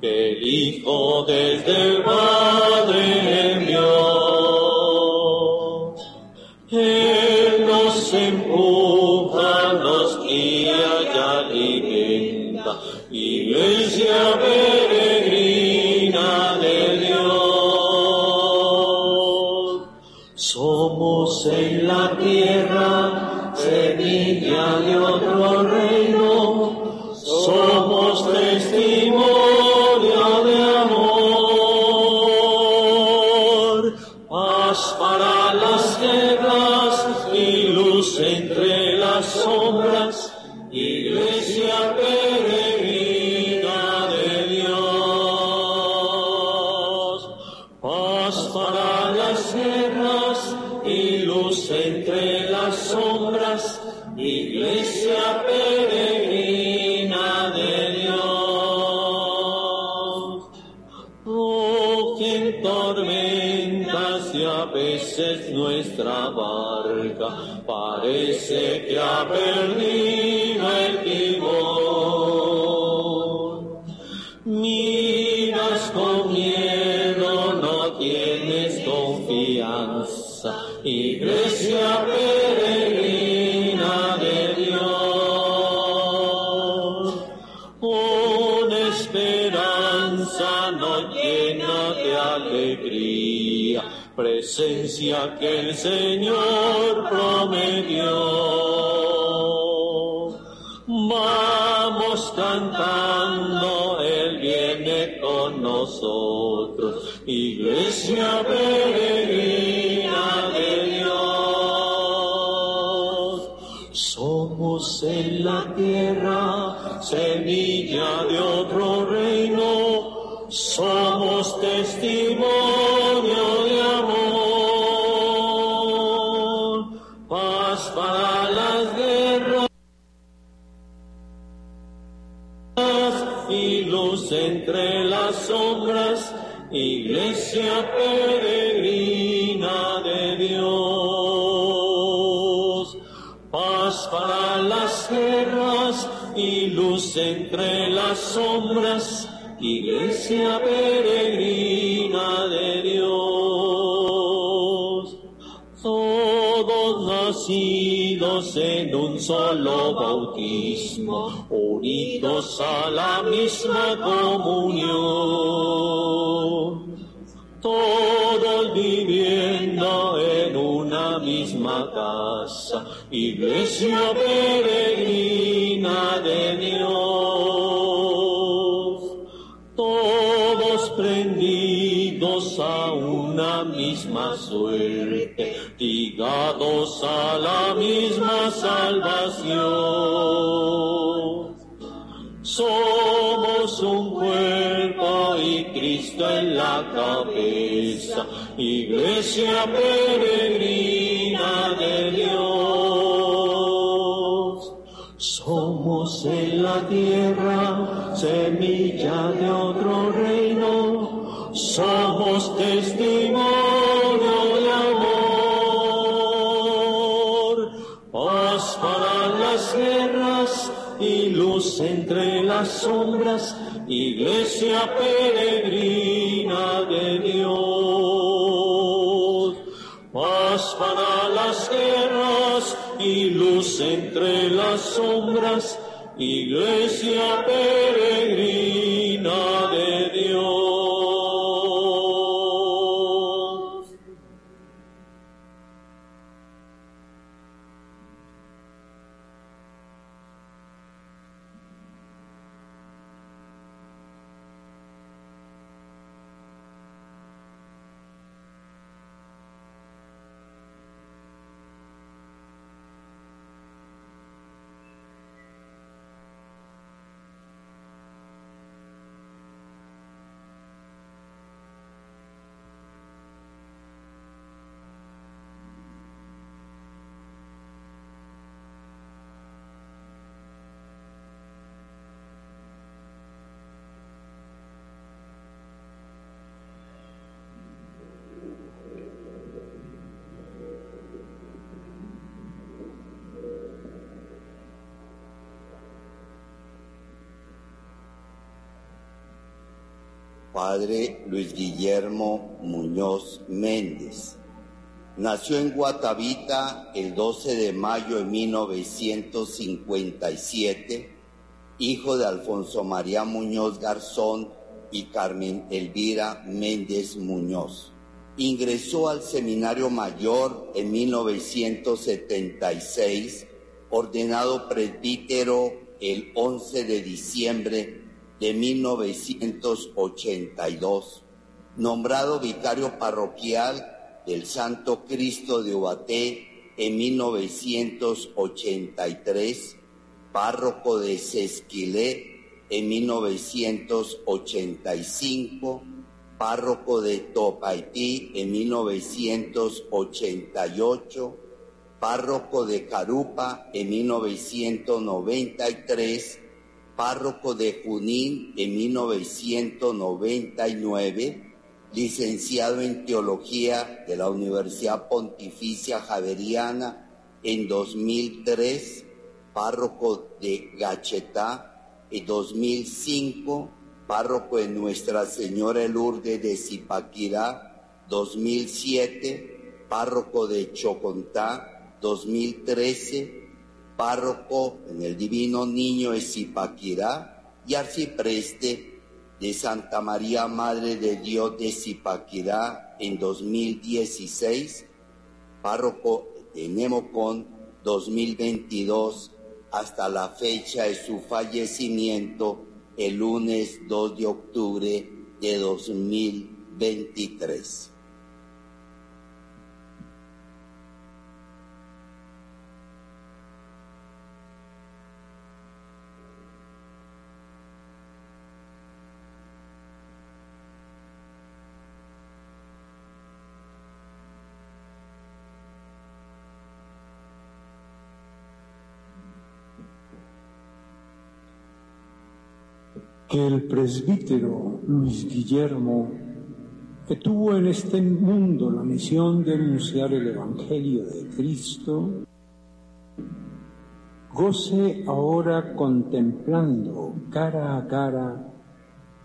que el Hijo desde el Padre envió. Que el Señor Todos nacidos en un solo bautismo, unidos a la misma comunión. Todos viviendo en una misma casa, iglesia peregrina de Dios. Todos prendidos a una misma suerte, ligados a la misma salvación. Somos un cuerpo y Cristo en la cabeza, iglesia peregrina de Dios. Somos en la tierra semilla de otro reino, somos testimonio entre las sombras, iglesia peregrina de Dios. Paz para las guerras y luz entre las sombras, iglesia peregrina Guillermo Muñoz Méndez. Nació en Guatavita el 12 de mayo de 1957, hijo de Alfonso María Muñoz Garzón y Carmen Elvira Méndez Muñoz. Ingresó al Seminario Mayor en 1976, ordenado presbítero el 11 de diciembre de 1982, nombrado vicario parroquial del Santo Cristo de Ubaté en 1983, párroco de Sesquilé en 1985, párroco de Topaití en 1988, párroco de Carupa en 1993, párroco de Junín en 1999, licenciado en Teología de la Universidad Pontificia Javeriana en 2003, párroco de Gachetá en 2005, párroco de Nuestra Señora Lourdes de Zipaquirá 2007, párroco de Chocontá 2013, párroco en el Divino Niño de Zipaquirá y arcipreste de Santa María Madre de Dios de Zipaquirá en 2016, párroco de Nemocón 2022 hasta la fecha de su fallecimiento el lunes 2 de octubre de 2023. El presbítero Luis Guillermo, que tuvo en este mundo la misión de anunciar el Evangelio de Cristo, goce ahora contemplando cara a cara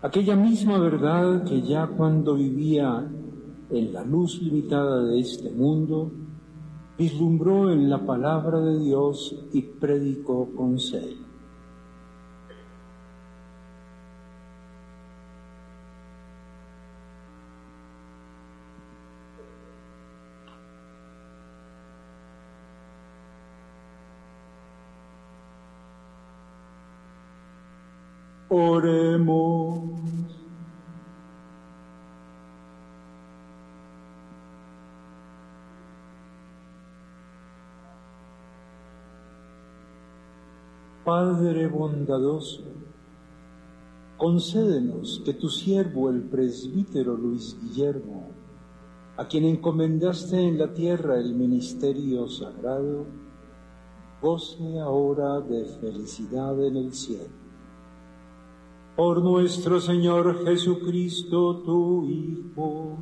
aquella misma verdad que ya cuando vivía en la luz limitada de este mundo, vislumbró en la palabra de Dios y predicó con celo. Oremos. Padre bondadoso, concédenos que tu siervo, el presbítero Luis Guillermo, a quien encomendaste en la tierra el ministerio sagrado, goce ahora de felicidad en el cielo por nuestro Señor Jesucristo, tu Hijo,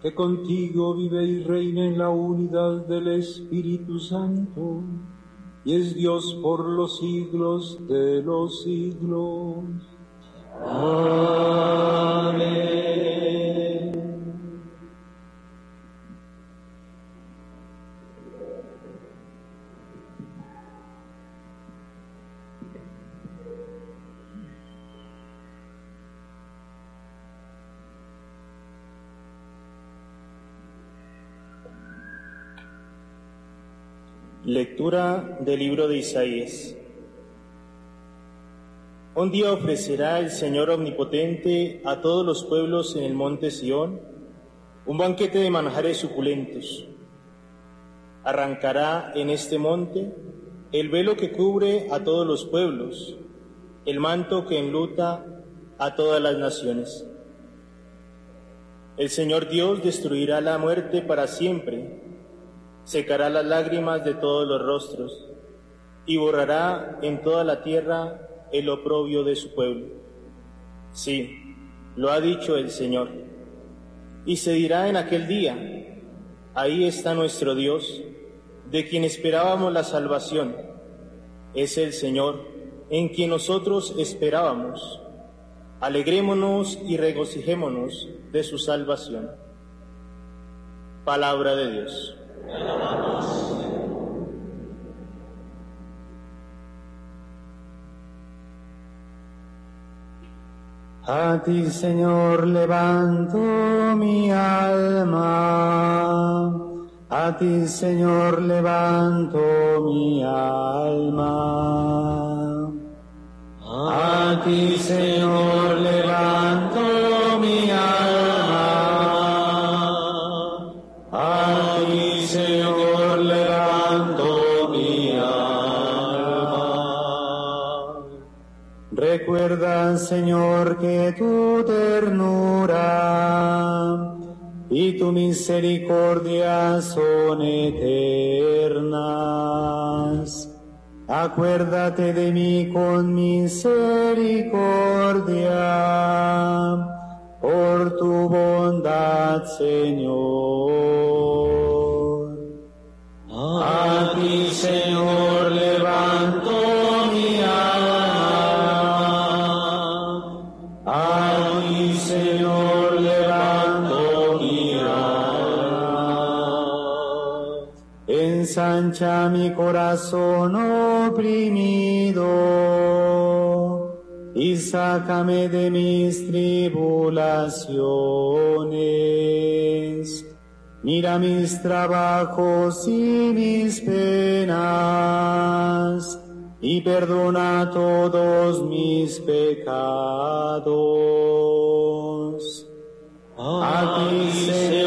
que contigo vive y reina en la unidad del Espíritu Santo, y es Dios por los siglos de los siglos. Amén. Lectura del libro de Isaías. Un día ofrecerá el Señor Omnipotente a todos los pueblos en el monte Sión un banquete de manjares suculentos. Arrancará en este monte el velo que cubre a todos los pueblos, el manto que enluta a todas las naciones. El Señor Dios destruirá la muerte para siempre secará las lágrimas de todos los rostros y borrará en toda la tierra el oprobio de su pueblo. Sí, lo ha dicho el Señor. Y se dirá en aquel día, ahí está nuestro Dios, de quien esperábamos la salvación. Es el Señor en quien nosotros esperábamos. Alegrémonos y regocijémonos de su salvación. Palabra de Dios. A ti, Señor, levanto mi alma. A ti, Señor, levanto mi alma. A ti, Señor, levanto Recuerda, Señor, que tu ternura y tu misericordia son eternas. Acuérdate de mí con misericordia, por tu bondad, Señor. A ti, Señor, levanto Ensancha mi corazón oprimido y sácame de mis tribulaciones. Mira mis trabajos y mis penas y perdona todos mis pecados. A ti, Señor,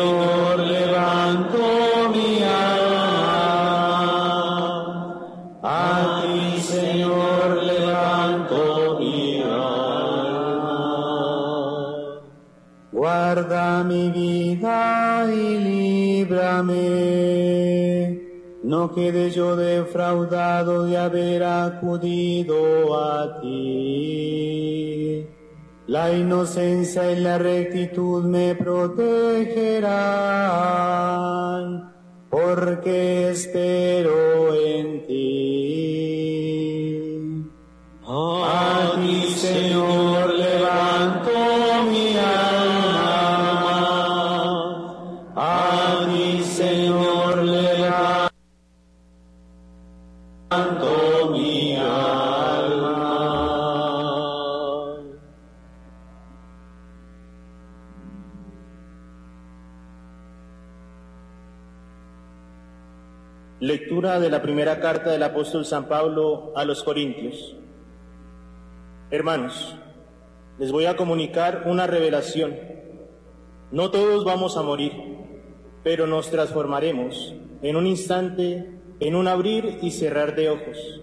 No quede yo defraudado de haber acudido a ti. La inocencia y la rectitud me protegerán, porque espero en ti. De la primera carta del apóstol San Pablo a los Corintios. Hermanos, les voy a comunicar una revelación. No todos vamos a morir, pero nos transformaremos en un instante, en un abrir y cerrar de ojos,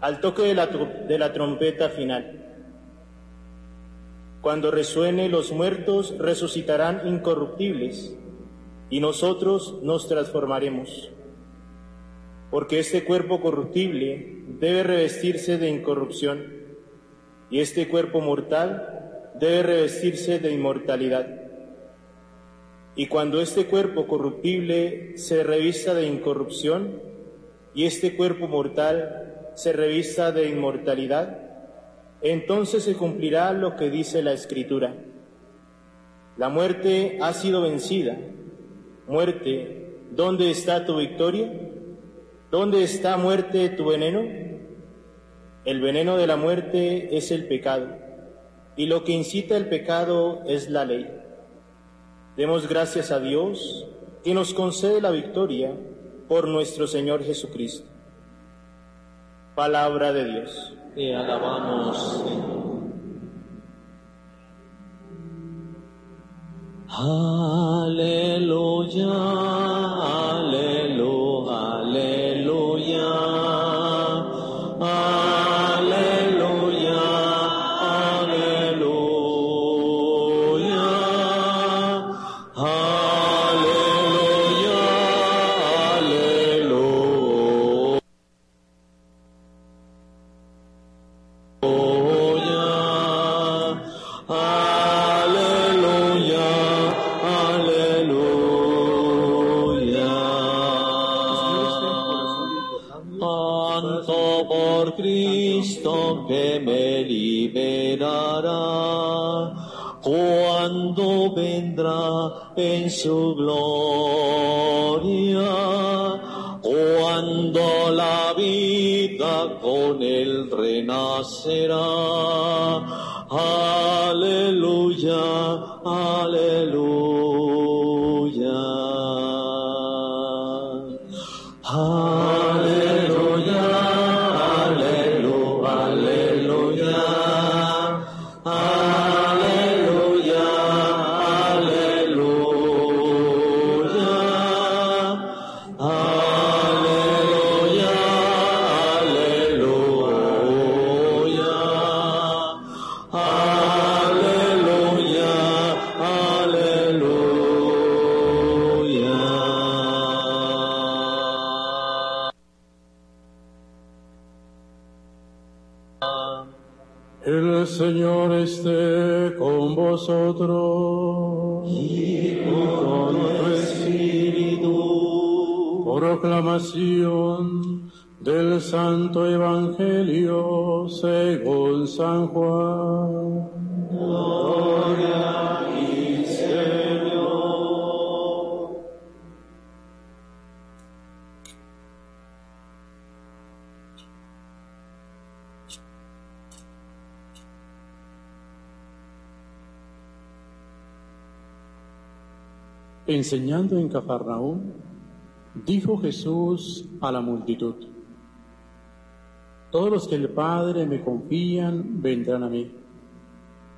al toque de la, de la trompeta final. Cuando resuene, los muertos resucitarán incorruptibles y nosotros nos transformaremos porque este cuerpo corruptible debe revestirse de incorrupción y este cuerpo mortal debe revestirse de inmortalidad. Y cuando este cuerpo corruptible se revista de incorrupción y este cuerpo mortal se revista de inmortalidad, entonces se cumplirá lo que dice la Escritura. La muerte ha sido vencida. Muerte, ¿dónde está tu victoria? ¿Dónde está muerte tu veneno? El veneno de la muerte es el pecado, y lo que incita el pecado es la ley. Demos gracias a Dios que nos concede la victoria por nuestro Señor Jesucristo. Palabra de Dios. Te alabamos, Señor. Aleluya, aleluya, aleluya. Aleluya, aleluya. Tanto por Cristo que me liberará. Cuando vendrá en su gloria. Cuando la vida con él renacerá. Aleluya, aleluya. Proclamación del Santo Evangelio según San Juan. Gloria a ti, Señor. Enseñando en Cafarnaúm, dijo Jesús a la multitud, Todos los que el Padre me confían vendrán a mí,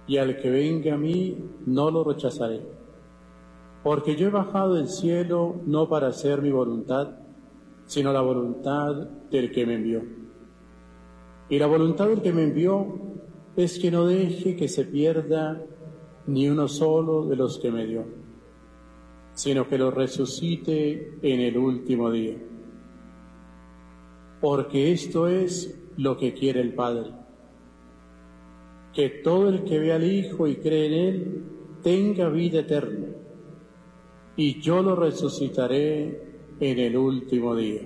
y al que venga a mí no lo rechazaré, porque yo he bajado del cielo no para hacer mi voluntad, sino la voluntad del que me envió. Y la voluntad del que me envió es que no deje que se pierda ni uno solo de los que me dio sino que lo resucite en el último día. Porque esto es lo que quiere el Padre, que todo el que ve al Hijo y cree en Él tenga vida eterna, y yo lo resucitaré en el último día.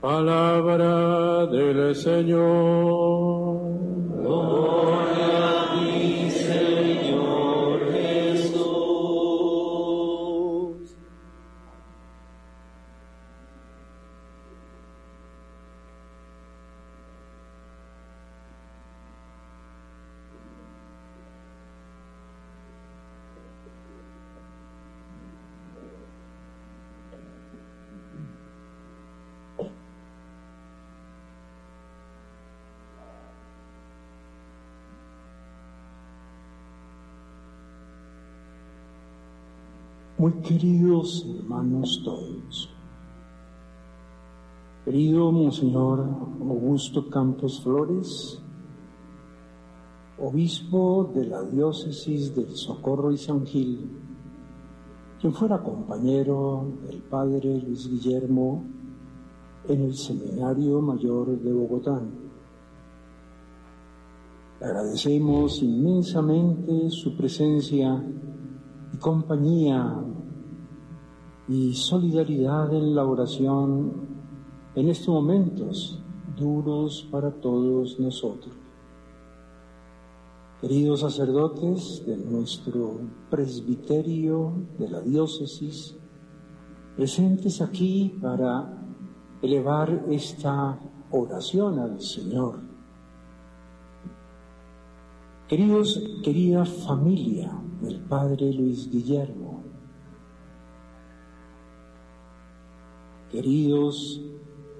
Palabra del Señor. Muy queridos hermanos todos, querido Monseñor Augusto Campos Flores, obispo de la diócesis del Socorro y San Gil, quien fuera compañero del padre Luis Guillermo en el Seminario Mayor de Bogotá. Le agradecemos inmensamente su presencia y compañía y solidaridad en la oración en estos momentos duros para todos nosotros. Queridos sacerdotes de nuestro presbiterio de la diócesis, presentes aquí para elevar esta oración al Señor. Queridos, querida familia del Padre Luis Guillermo, queridos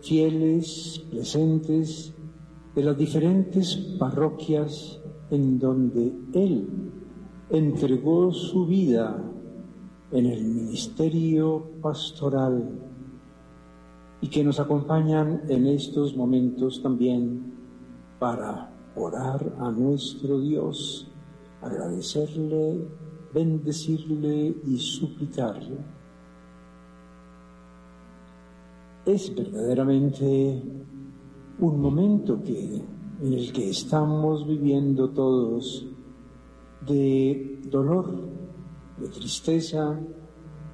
fieles presentes de las diferentes parroquias en donde Él entregó su vida en el ministerio pastoral y que nos acompañan en estos momentos también para orar a nuestro Dios, agradecerle, bendecirle y suplicarle. Es verdaderamente un momento que, en el que estamos viviendo todos de dolor, de tristeza,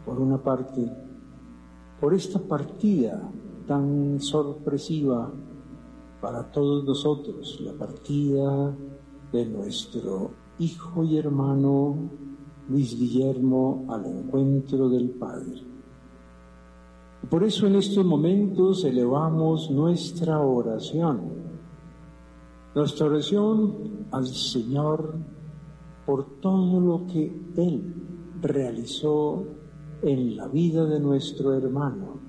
por una parte, por esta partida tan sorpresiva para todos nosotros la partida de nuestro hijo y hermano Luis Guillermo al encuentro del Padre. Por eso en estos momentos elevamos nuestra oración, nuestra oración al Señor por todo lo que Él realizó en la vida de nuestro hermano,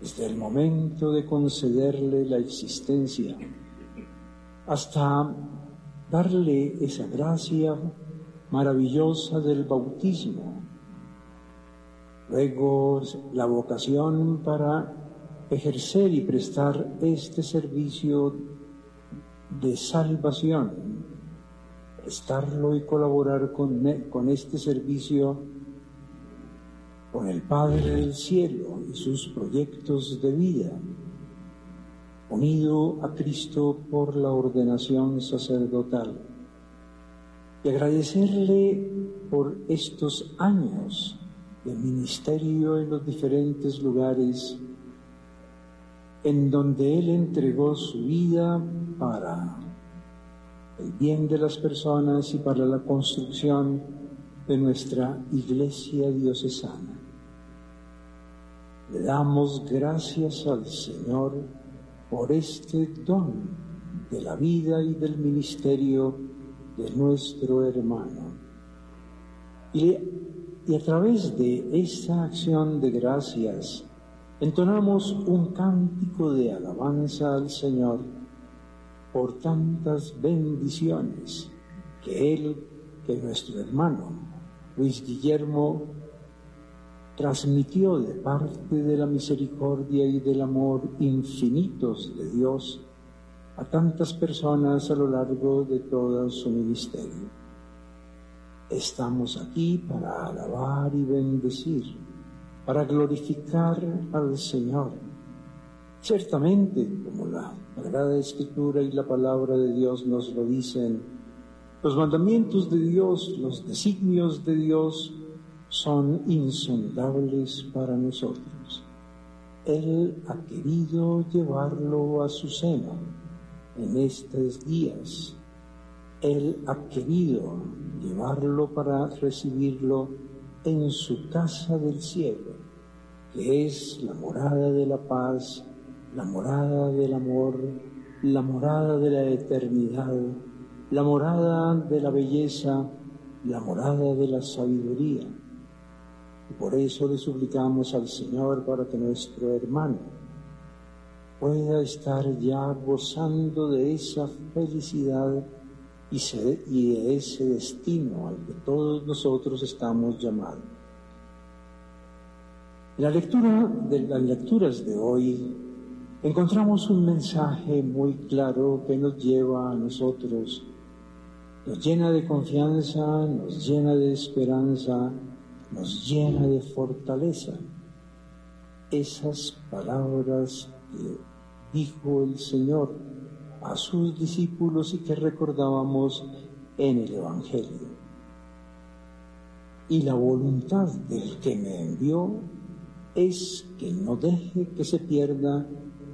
desde el momento de concederle la existencia hasta darle esa gracia maravillosa del bautismo, luego la vocación para ejercer y prestar este servicio de salvación, prestarlo y colaborar con, con este servicio con el Padre del Cielo y sus proyectos de vida, unido a Cristo por la ordenación sacerdotal, y agradecerle por estos años de ministerio en los diferentes lugares en donde Él entregó su vida para el bien de las personas y para la construcción de nuestra iglesia diocesana. Le damos gracias al Señor por este don de la vida y del ministerio de nuestro hermano. Y, y a través de esta acción de gracias, entonamos un cántico de alabanza al Señor por tantas bendiciones que Él, que nuestro hermano Luis Guillermo transmitió de parte de la misericordia y del amor infinitos de Dios a tantas personas a lo largo de todo su ministerio. Estamos aquí para alabar y bendecir, para glorificar al Señor. Ciertamente, como la Sagrada Escritura y la palabra de Dios nos lo dicen, los mandamientos de Dios, los designios de Dios, son insondables para nosotros. Él ha querido llevarlo a su seno en estos días. Él ha querido llevarlo para recibirlo en su casa del cielo, que es la morada de la paz, la morada del amor, la morada de la eternidad, la morada de la belleza, la morada de la sabiduría. Y por eso le suplicamos al Señor para que nuestro hermano pueda estar ya gozando de esa felicidad y, de ese destino al que todos nosotros estamos llamados. En la lectura de las lecturas de hoy encontramos un mensaje muy claro que nos lleva a nosotros, nos llena de confianza, nos llena de esperanza, nos llena de fortaleza. Esas palabras que dijo el Señor a sus discípulos y que recordábamos en el Evangelio. Y la voluntad del que me envió es que no deje que se pierda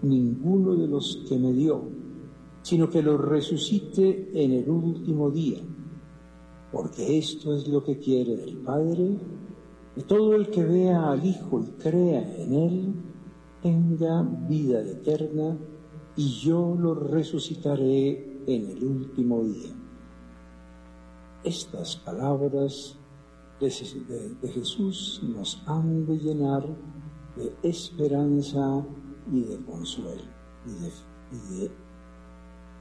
ninguno de los que me dio, sino que lo resucite en el último día, porque esto es lo que quiere el Padre y todo el que vea al Hijo y crea en Él tenga vida eterna y yo lo resucitaré en el último día. Estas palabras de, Jesús nos han de llenar de esperanza y de consuelo y de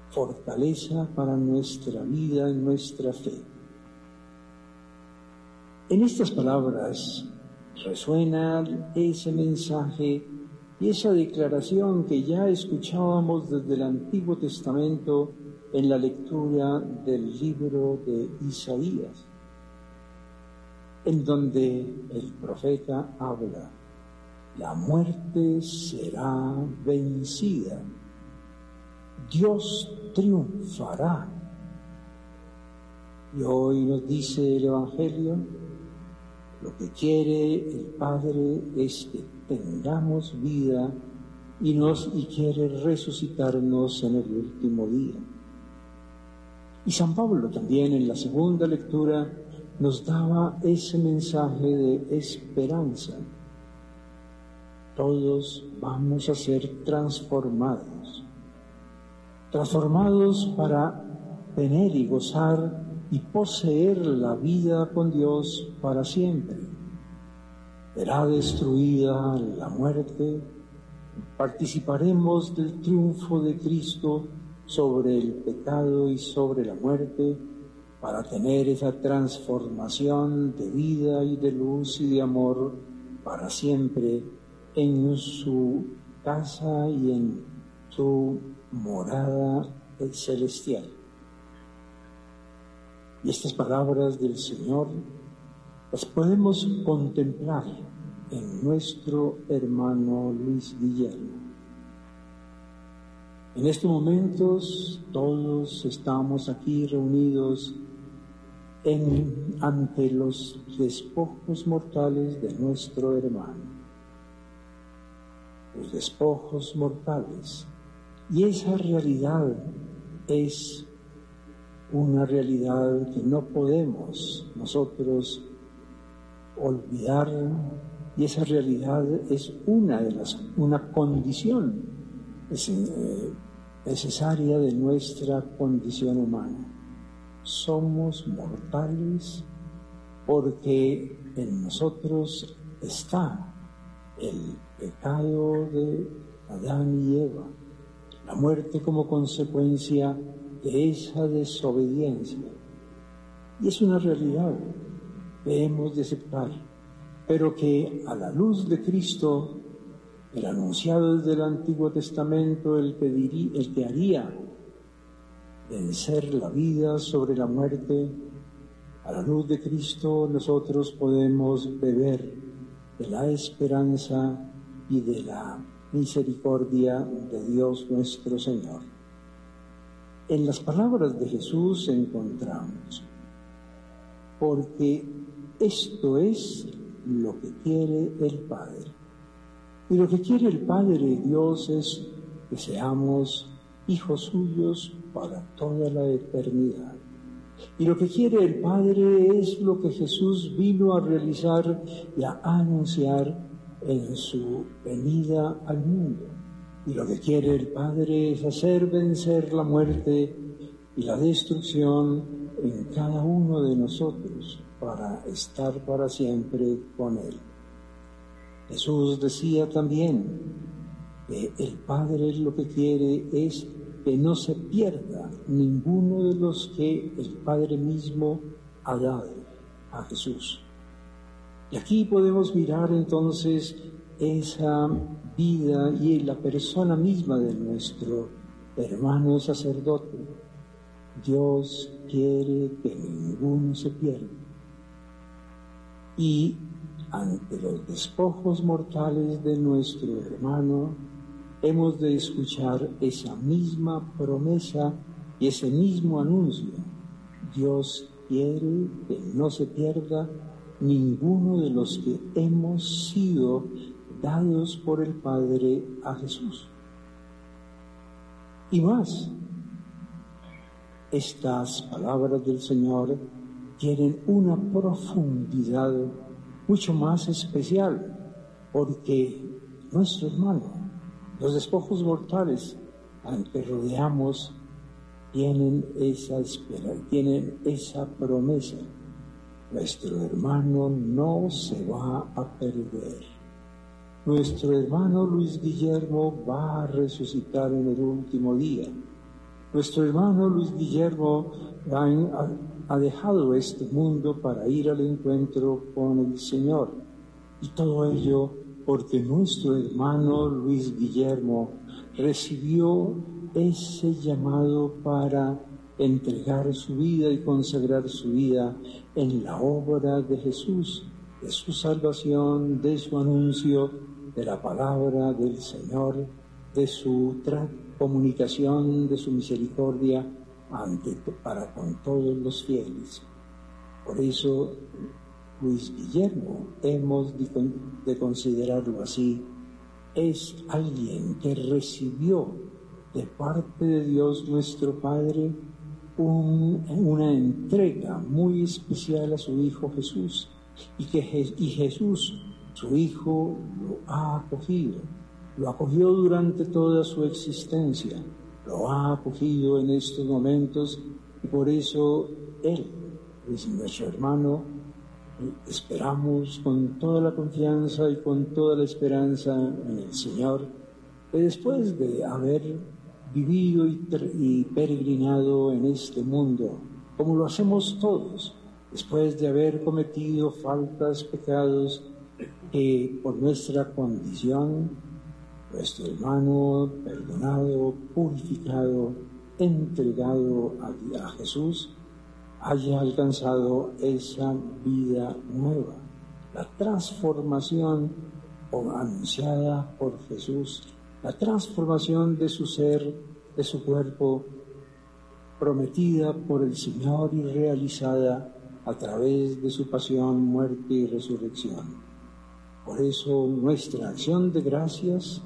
fortaleza para nuestra vida y nuestra fe. En estas palabras resuena ese mensaje y esa declaración que ya escuchábamos desde el Antiguo Testamento en la lectura del libro de Isaías, en donde el profeta habla, la muerte será vencida, Dios triunfará. Y hoy nos dice el Evangelio, lo que quiere el Padre es que tengamos vida y, nos, quiere resucitarnos en el último día. Y San Pablo también en la segunda lectura nos daba ese mensaje de esperanza. Todos vamos a ser transformados, transformados para tener y gozar y poseer la vida con Dios para siempre. Será destruida la muerte, participaremos del triunfo de Cristo sobre el pecado y sobre la muerte para tener esa transformación de vida y de luz y de amor para siempre en su casa y en su morada celestial. Y estas palabras del Señor las podemos contemplar en nuestro hermano Luis Guillermo. En estos momentos todos estamos aquí reunidos ante los despojos mortales de nuestro hermano. Los despojos mortales. Y esa realidad es una realidad que no podemos nosotros olvidar y esa realidad es una de las una condición eh, necesaria de nuestra condición humana. Somos mortales porque en nosotros está el pecado de Adán y Eva, la muerte como consecuencia de esa desobediencia. Y es una realidad que hemos de aceptar, pero que a la luz de Cristo el anunciado desde el Antiguo Testamento, el que, el que haría vencer la vida sobre la muerte, a la luz de Cristo nosotros podemos beber de la esperanza y de la misericordia de Dios nuestro Señor. En las palabras de Jesús encontramos, porque esto es lo que quiere el Padre y lo que quiere el Padre Dios es que seamos hijos suyos para toda la eternidad. Y lo que quiere el Padre es lo que Jesús vino a realizar y a anunciar en su venida al mundo. Y lo que quiere el Padre es hacer vencer la muerte y la destrucción en cada uno de nosotros para estar para siempre con Él. Jesús decía también que el Padre lo que quiere es que no se pierda ninguno de los que el Padre mismo ha dado a Jesús. Y aquí podemos mirar entonces esa vida y la persona misma de nuestro hermano sacerdote. Dios quiere que ninguno se pierda. Y ante los despojos mortales de nuestro hermano, hemos de escuchar esa misma promesa y ese mismo anuncio. Dios quiere que no se pierda ninguno de los que hemos sido dados por el Padre a Jesús. Y más, estas palabras del Señor tienen una profundidad mucho más especial, porque nuestro hermano, los despojos mortales que rodeamos, tienen esa espera, tienen esa promesa. Nuestro hermano no se va a perder. Nuestro hermano Luis Guillermo va a resucitar en el último día. Nuestro hermano Luis Guillermo va a ha dejado este mundo para ir al encuentro con el Señor. Y todo ello porque nuestro hermano Luis Guillermo recibió ese llamado para entregar su vida y consagrar su vida en la obra de Jesús, de su salvación, de su anuncio, de la palabra del Señor, de su comunicación, de su misericordia ante, para con todos los fieles. Por eso, Luis Guillermo, hemos de, considerarlo así, es alguien que recibió de parte de Dios nuestro Padre una entrega muy especial a su Hijo Jesús y que y Jesús, su Hijo, lo ha acogido, lo acogió durante toda su existencia, lo ha acogido en estos momentos y por eso Él es nuestro hermano. Esperamos con toda la confianza y con toda la esperanza en el Señor que después de haber vivido y, peregrinado en este mundo, como lo hacemos todos, después de haber cometido faltas, pecados, que por nuestra condición, nuestro hermano perdonado, purificado, entregado a, a Jesús, haya alcanzado esa vida nueva, la transformación anunciada por Jesús la transformación de su ser, de su cuerpo, prometida por el Señor y realizada a través de su pasión, muerte y resurrección. Por eso nuestra acción de gracias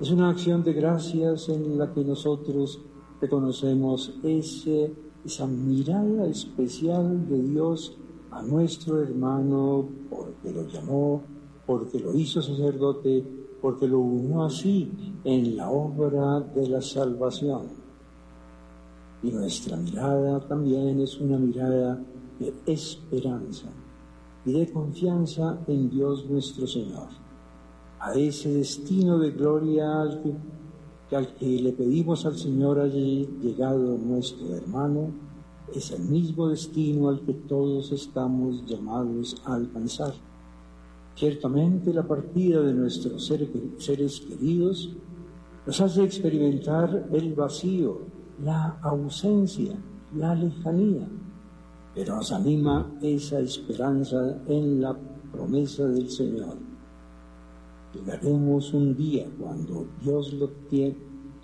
es una acción de gracias en la que nosotros reconocemos ese, esa mirada especial de Dios a nuestro hermano porque lo llamó, porque lo hizo sacerdote, porque lo unió así en la obra de la salvación. Y nuestra mirada también es una mirada de esperanza y de confianza en Dios nuestro Señor, a ese destino de gloria al que, le pedimos al Señor allí llegado nuestro hermano, es el mismo destino al que todos estamos llamados a alcanzar. Ciertamente la partida de nuestros seres queridos nos hace experimentar el vacío, la ausencia, la lejanía, pero nos anima esa esperanza en la promesa del Señor. Llegaremos un día cuando Dios lo tiene,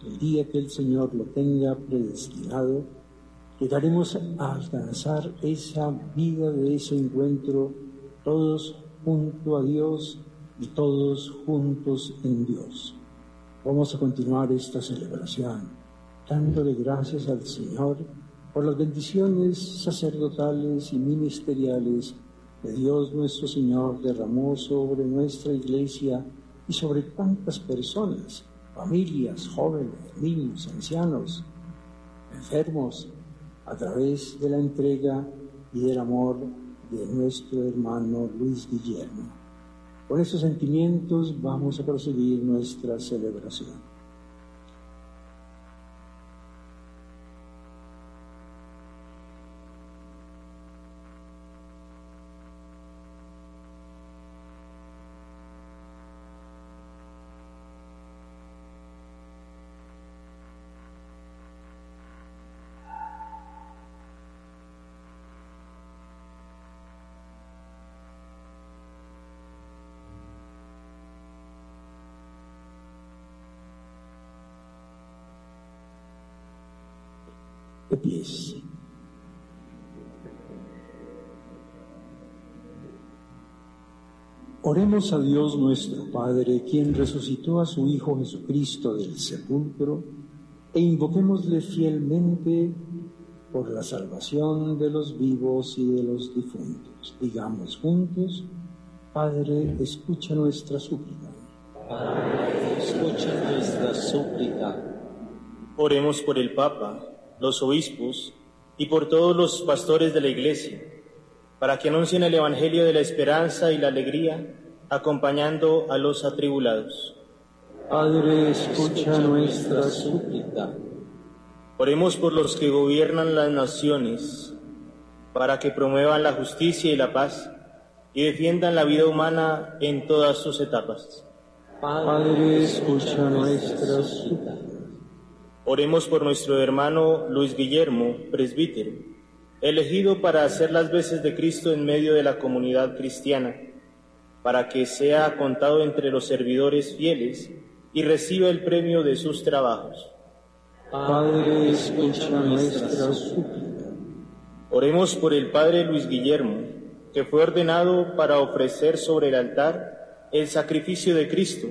el día que el Señor lo tenga predestinado, llegaremos a alcanzar esa vida de ese encuentro todos junto a Dios y todos juntos en Dios. Vamos a continuar esta celebración dándole gracias al Señor por las bendiciones sacerdotales y ministeriales que Dios nuestro Señor derramó sobre nuestra iglesia y sobre tantas personas, familias, jóvenes, niños, ancianos, enfermos, a través de la entrega y del amor de nuestro hermano Luis Guillermo. Con estos sentimientos vamos a proseguir nuestra celebración. Oremos a Dios nuestro Padre, quien resucitó a su Hijo Jesucristo del sepulcro, e invoquémosle fielmente por la salvación de los vivos y de los difuntos. Digamos juntos, Padre, escucha nuestra súplica. Padre, escucha nuestra súplica. Oremos por el Papa los obispos y por todos los pastores de la Iglesia, para que anuncien el Evangelio de la esperanza y la alegría, acompañando a los atribulados. Padre, escucha nuestra súplica. Oremos por los que gobiernan las naciones, para que promuevan la justicia y la paz y defiendan la vida humana en todas sus etapas. Padre, escucha nuestra súplica. Oremos por nuestro hermano Luis Guillermo, presbítero, elegido para hacer las veces de Cristo en medio de la comunidad cristiana, para que sea contado entre los servidores fieles y reciba el premio de sus trabajos. Padre, escucha nuestra súplica. Oremos por el Padre Luis Guillermo, que fue ordenado para ofrecer sobre el altar el sacrificio de Cristo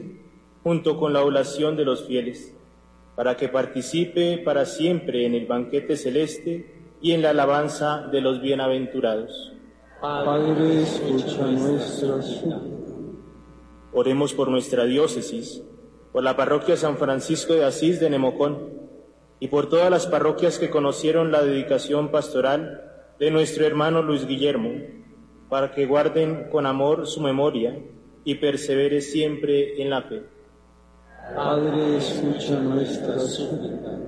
junto con la oración de los fieles, para que participe para siempre en el banquete celeste y en la alabanza de los bienaventurados. Padre, escucha nuestras. Oremos por nuestra diócesis, por la parroquia San Francisco de Asís de Nemocón y por todas las parroquias que conocieron la dedicación pastoral de nuestro hermano Luis Guillermo, para que guarden con amor su memoria y persevere siempre en la fe. Padre, escucha nuestras súplicas.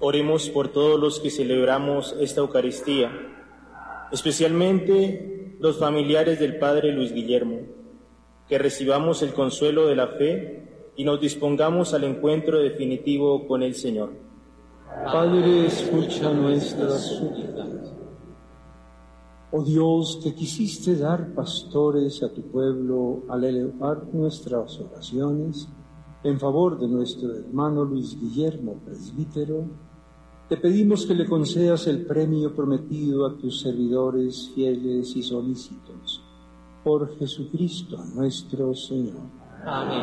Oremos por todos los que celebramos esta Eucaristía, especialmente los familiares del Padre Luis Guillermo, que recibamos el consuelo de la fe y nos dispongamos al encuentro definitivo con el Señor. Padre, escucha nuestras súplicas. Oh Dios, que quisiste dar pastores a tu pueblo al elevar nuestras oraciones en favor de nuestro hermano Luis Guillermo, presbítero, te pedimos que le concedas el premio prometido a tus servidores fieles y solícitos. Por Jesucristo nuestro Señor. Amén.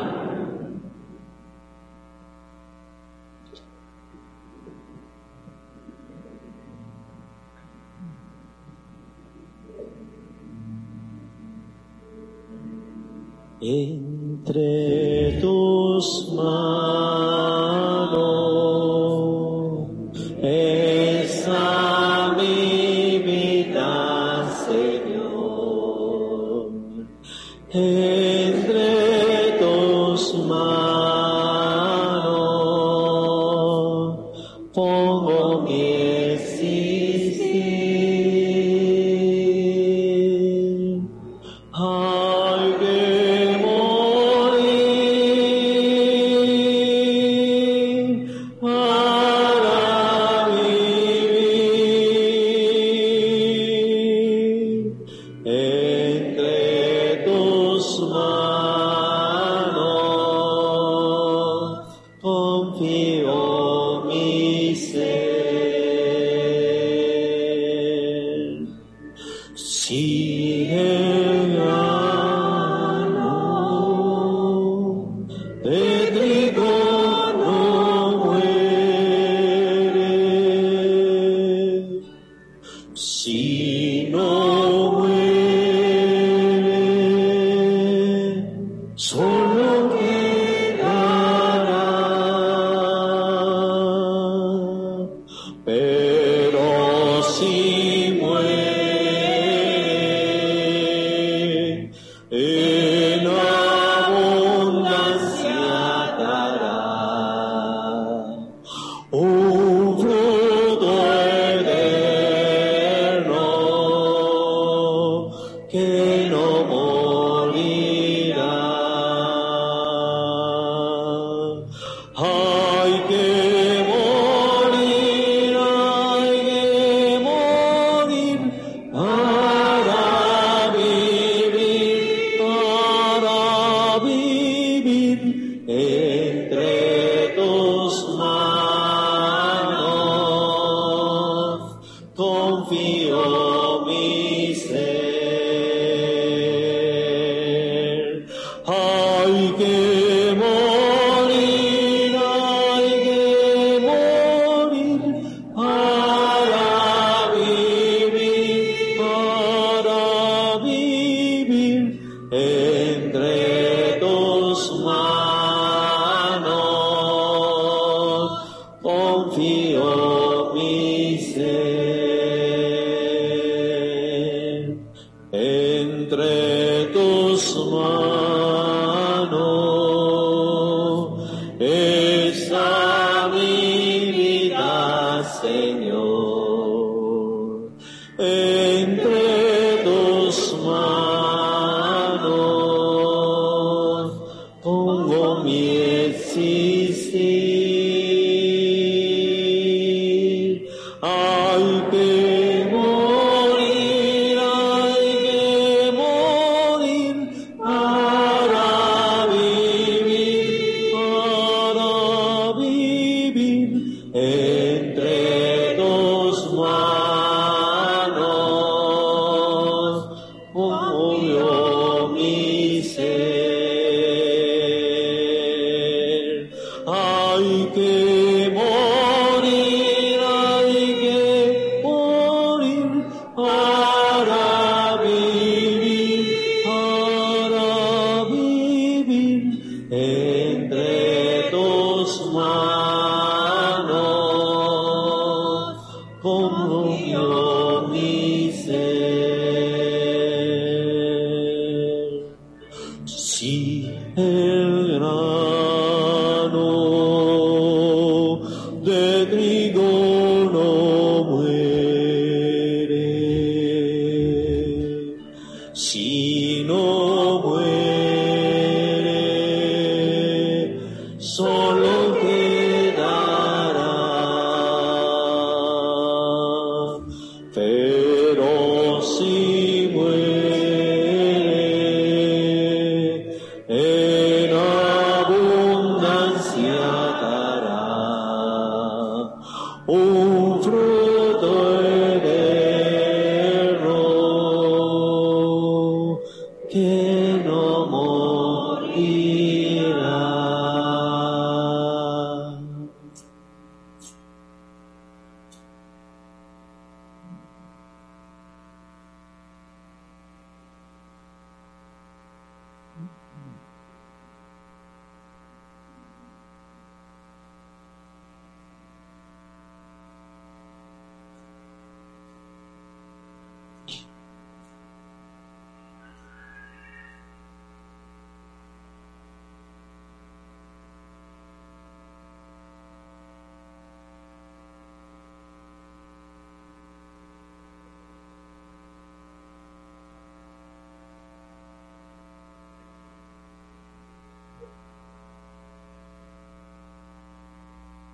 Entre tus manos Entre vivir entre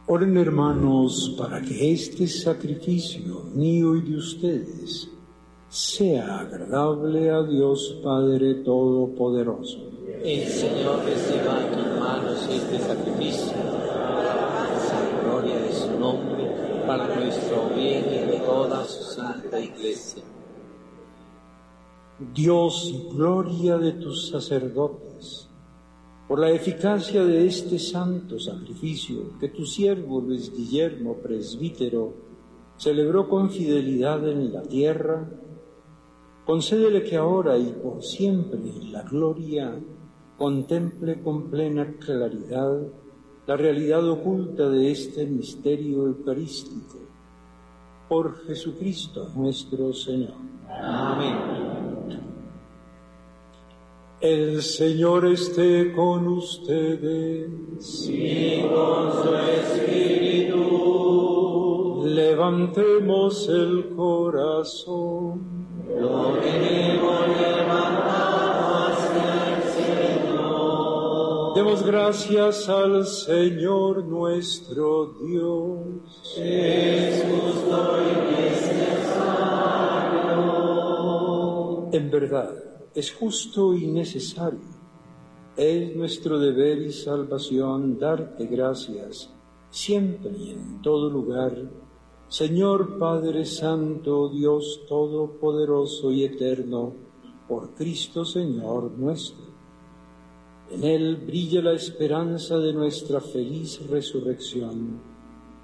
Oren hermanos para que este sacrificio mío y de ustedes sea agradable a Dios Padre Todopoderoso. El Señor reciba en tus manos este sacrificio, la gloria de su nombre, para nuestro bien y de toda su santa iglesia. Dios y gloria de tus sacerdotes, por la eficacia de este santo sacrificio que tu siervo Luis Guillermo, presbítero, celebró con fidelidad en la tierra, concédele que ahora y por siempre en la gloria contemple con plena claridad la realidad oculta de este misterio eucarístico. Por Jesucristo nuestro Señor. Amén. El Señor esté con ustedes. Y con su espíritu Levantemos el corazón. lo tenemos levantado hacia el Señor. Demos gracias al Señor nuestro Dios. Es justo y necesario. En verdad, es justo y necesario. Es nuestro deber y salvación darte gracias siempre y en todo lugar. Señor Padre Santo, Dios Todopoderoso y Eterno, por Cristo Señor nuestro. En Él brilla la esperanza de nuestra feliz resurrección.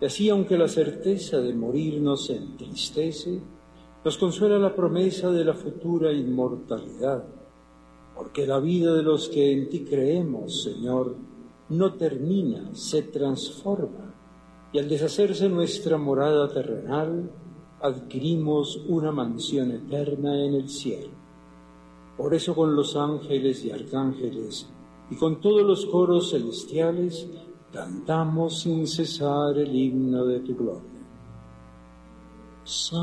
Y así, aunque la certeza de morir nos entristece, nos consuela la promesa de la futura inmortalidad, porque la vida de los que en ti creemos, Señor, no termina, se transforma, y al deshacerse nuestra morada terrenal, adquirimos una mansión eterna en el cielo. Por eso con los ángeles y arcángeles y con todos los coros celestiales cantamos sin cesar el himno de tu gloria. Santo,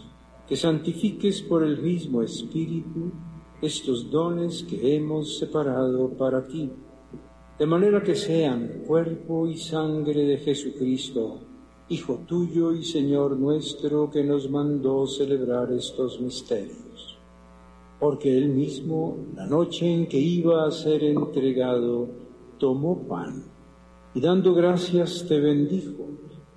que santifiques por el mismo Espíritu estos dones que hemos separado para ti, de manera que sean cuerpo y sangre de Jesucristo, Hijo tuyo y Señor nuestro, que nos mandó celebrar estos misterios. Porque él mismo, la noche en que iba a ser entregado, tomó pan y dando gracias te bendijo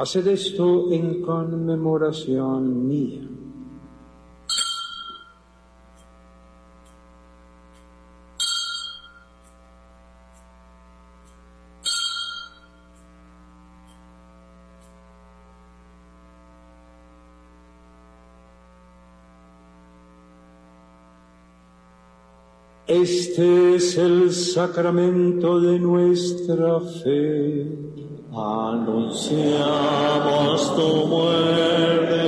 Haced esto en conmemoración mía. Este es el sacramento de nuestra fe. Anunciamos tu muerte,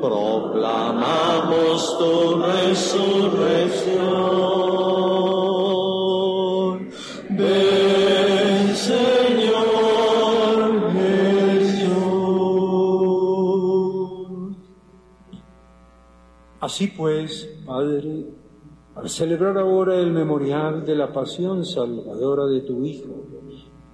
proclamamos tu resurrección. Ven, Señor Jesús. Así pues, Padre, al celebrar ahora el memorial de la pasión salvadora de tu Hijo,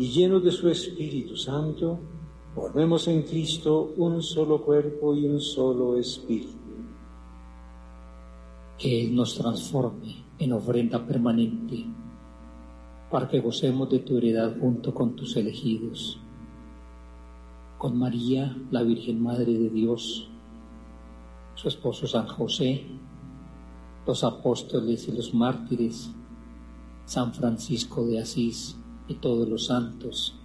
y llenos de su Espíritu Santo, formemos en Cristo un solo cuerpo y un solo espíritu. que Él nos transforme en ofrenda permanente, para que gocemos de tu heredad junto con tus elegidos, con María, la Virgen Madre de Dios, su esposo San José, los apóstoles y los mártires, San Francisco de Asís y todos los santos,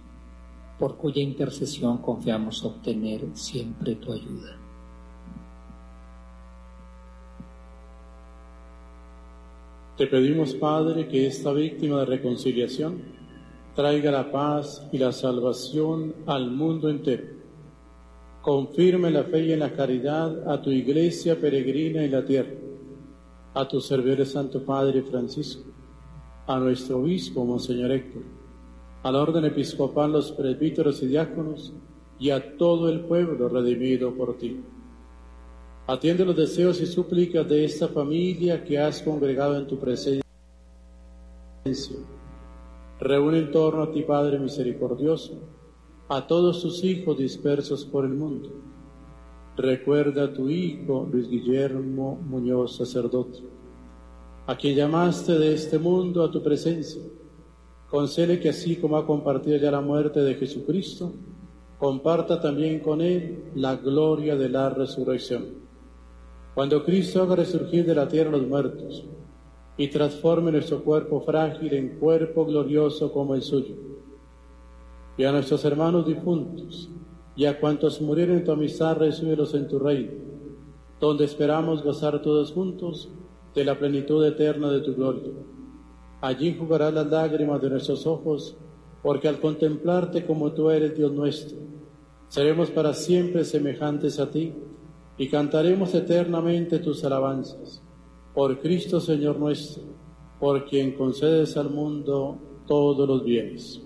por cuya intercesión confiamos obtener siempre tu ayuda. Te pedimos, Padre, que esta víctima de reconciliación traiga la paz y la salvación al mundo entero. Confirme la fe y la caridad a tu iglesia peregrina en la tierra, a tu servidor Santo Padre Francisco, a nuestro obispo, Monseñor Héctor, al orden episcopal, los presbíteros y diáconos, y a todo el pueblo redimido por ti. Atiende los deseos y súplicas de esta familia que has congregado en tu presencia. Reúne en torno a ti, Padre misericordioso, a todos tus hijos dispersos por el mundo. Recuerda a tu hijo Luis Guillermo Muñoz, sacerdote, a quien llamaste de este mundo a tu presencia. Concede que así como ha compartido ya la muerte de Jesucristo, comparta también con él la gloria de la resurrección cuando Cristo haga resurgir de la tierra los muertos y transforme nuestro cuerpo frágil en cuerpo glorioso como el suyo. Y a nuestros hermanos difuntos y a cuantos murieron en tu amistad, recíbelos en tu reino, donde esperamos gozar todos juntos de la plenitud eterna de tu gloria. Allí jugarán las lágrimas de nuestros ojos, porque al contemplarte como tú eres Dios nuestro, seremos para siempre semejantes a ti y cantaremos eternamente tus alabanzas. Por Cristo Señor nuestro, por quien concedes al mundo todos los bienes.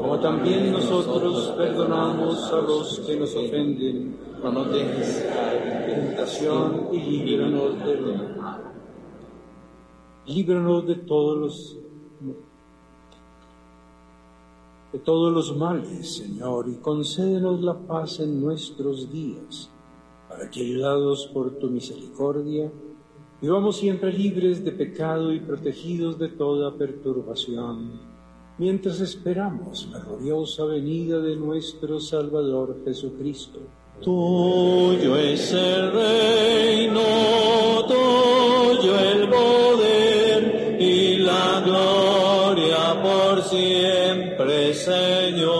como también nosotros perdonamos a los que nos ofenden, no nos dejes caer en tentación y líbranos del mal. Líbranos de todos los de todos los males, Señor, y concédenos la paz en nuestros días, para que, ayudados por tu misericordia, vivamos siempre libres de pecado y protegidos de toda perturbación mientras esperamos la gloriosa venida de nuestro Salvador Jesucristo. Tuyo es el reino, tuyo el poder y la gloria por siempre, Señor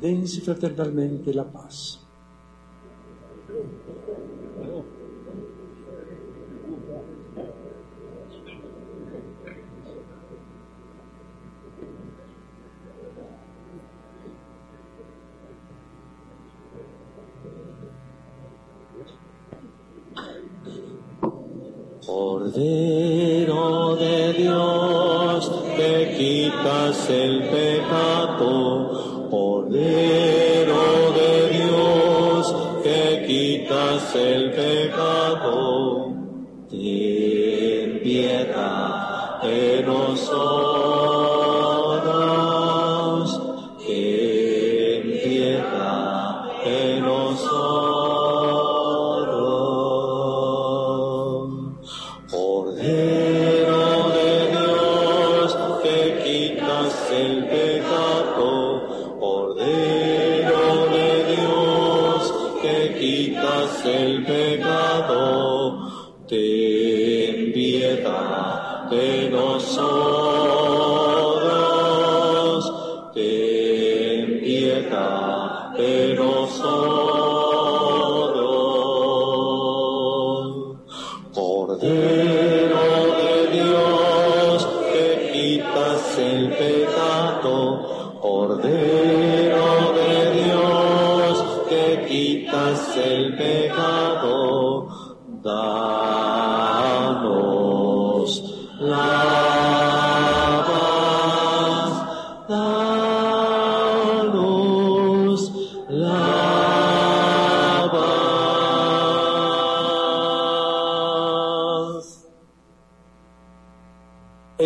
Dense fraternalmente la paz. Cordero de Dios, que quitas el pecado, Cordero de Dios, que quitas el pecado, ten piedad de nosotros,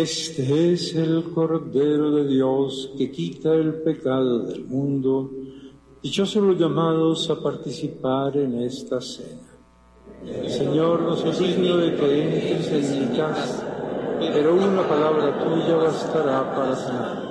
Este es el Cordero de Dios que quita el pecado del mundo. Dichosos los llamados a participar en esta cena. Señor no es digno de que entres en mi casa, pero una palabra tuya bastará para sanar.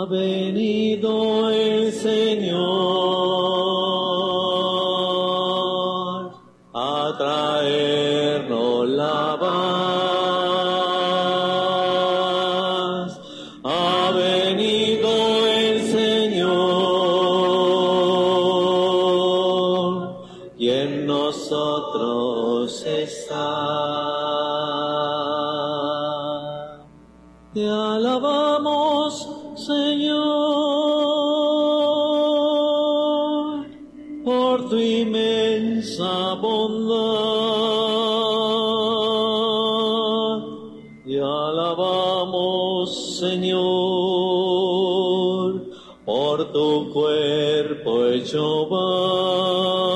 Abeni alabamos, Señor, por tu cuerpo hecho pan.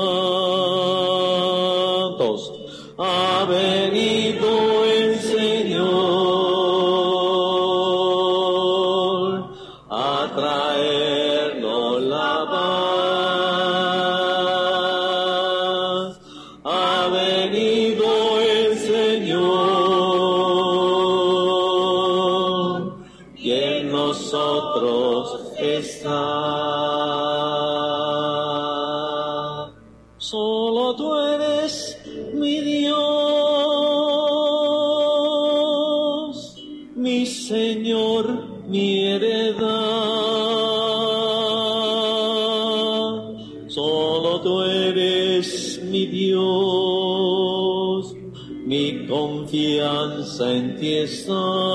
Ha venido. Yisrael.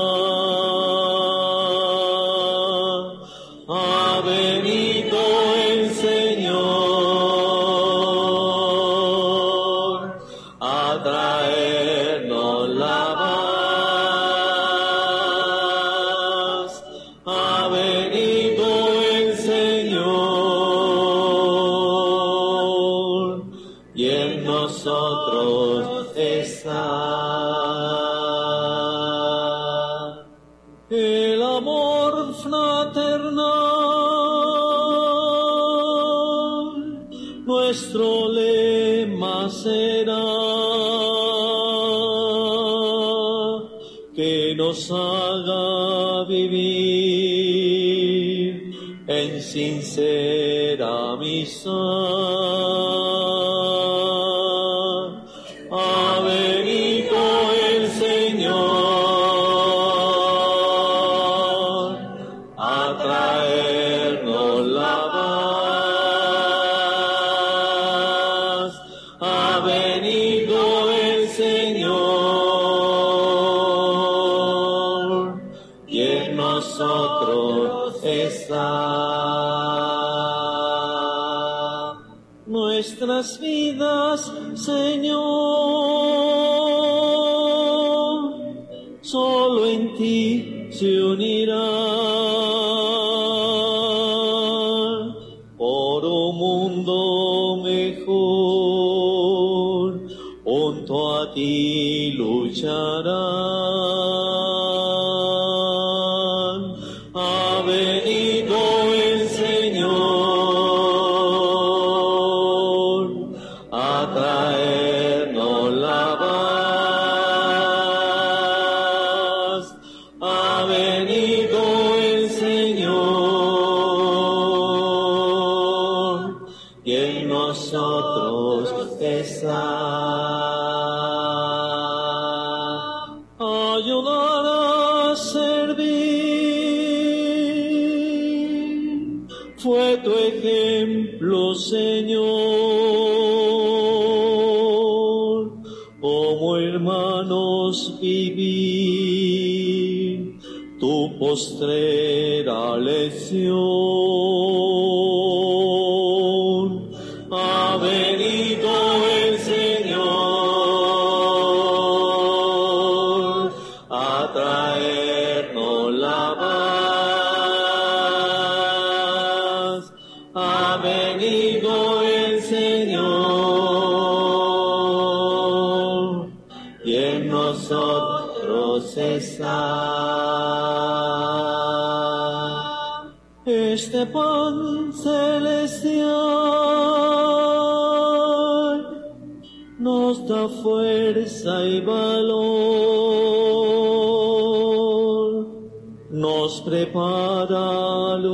Tu postrera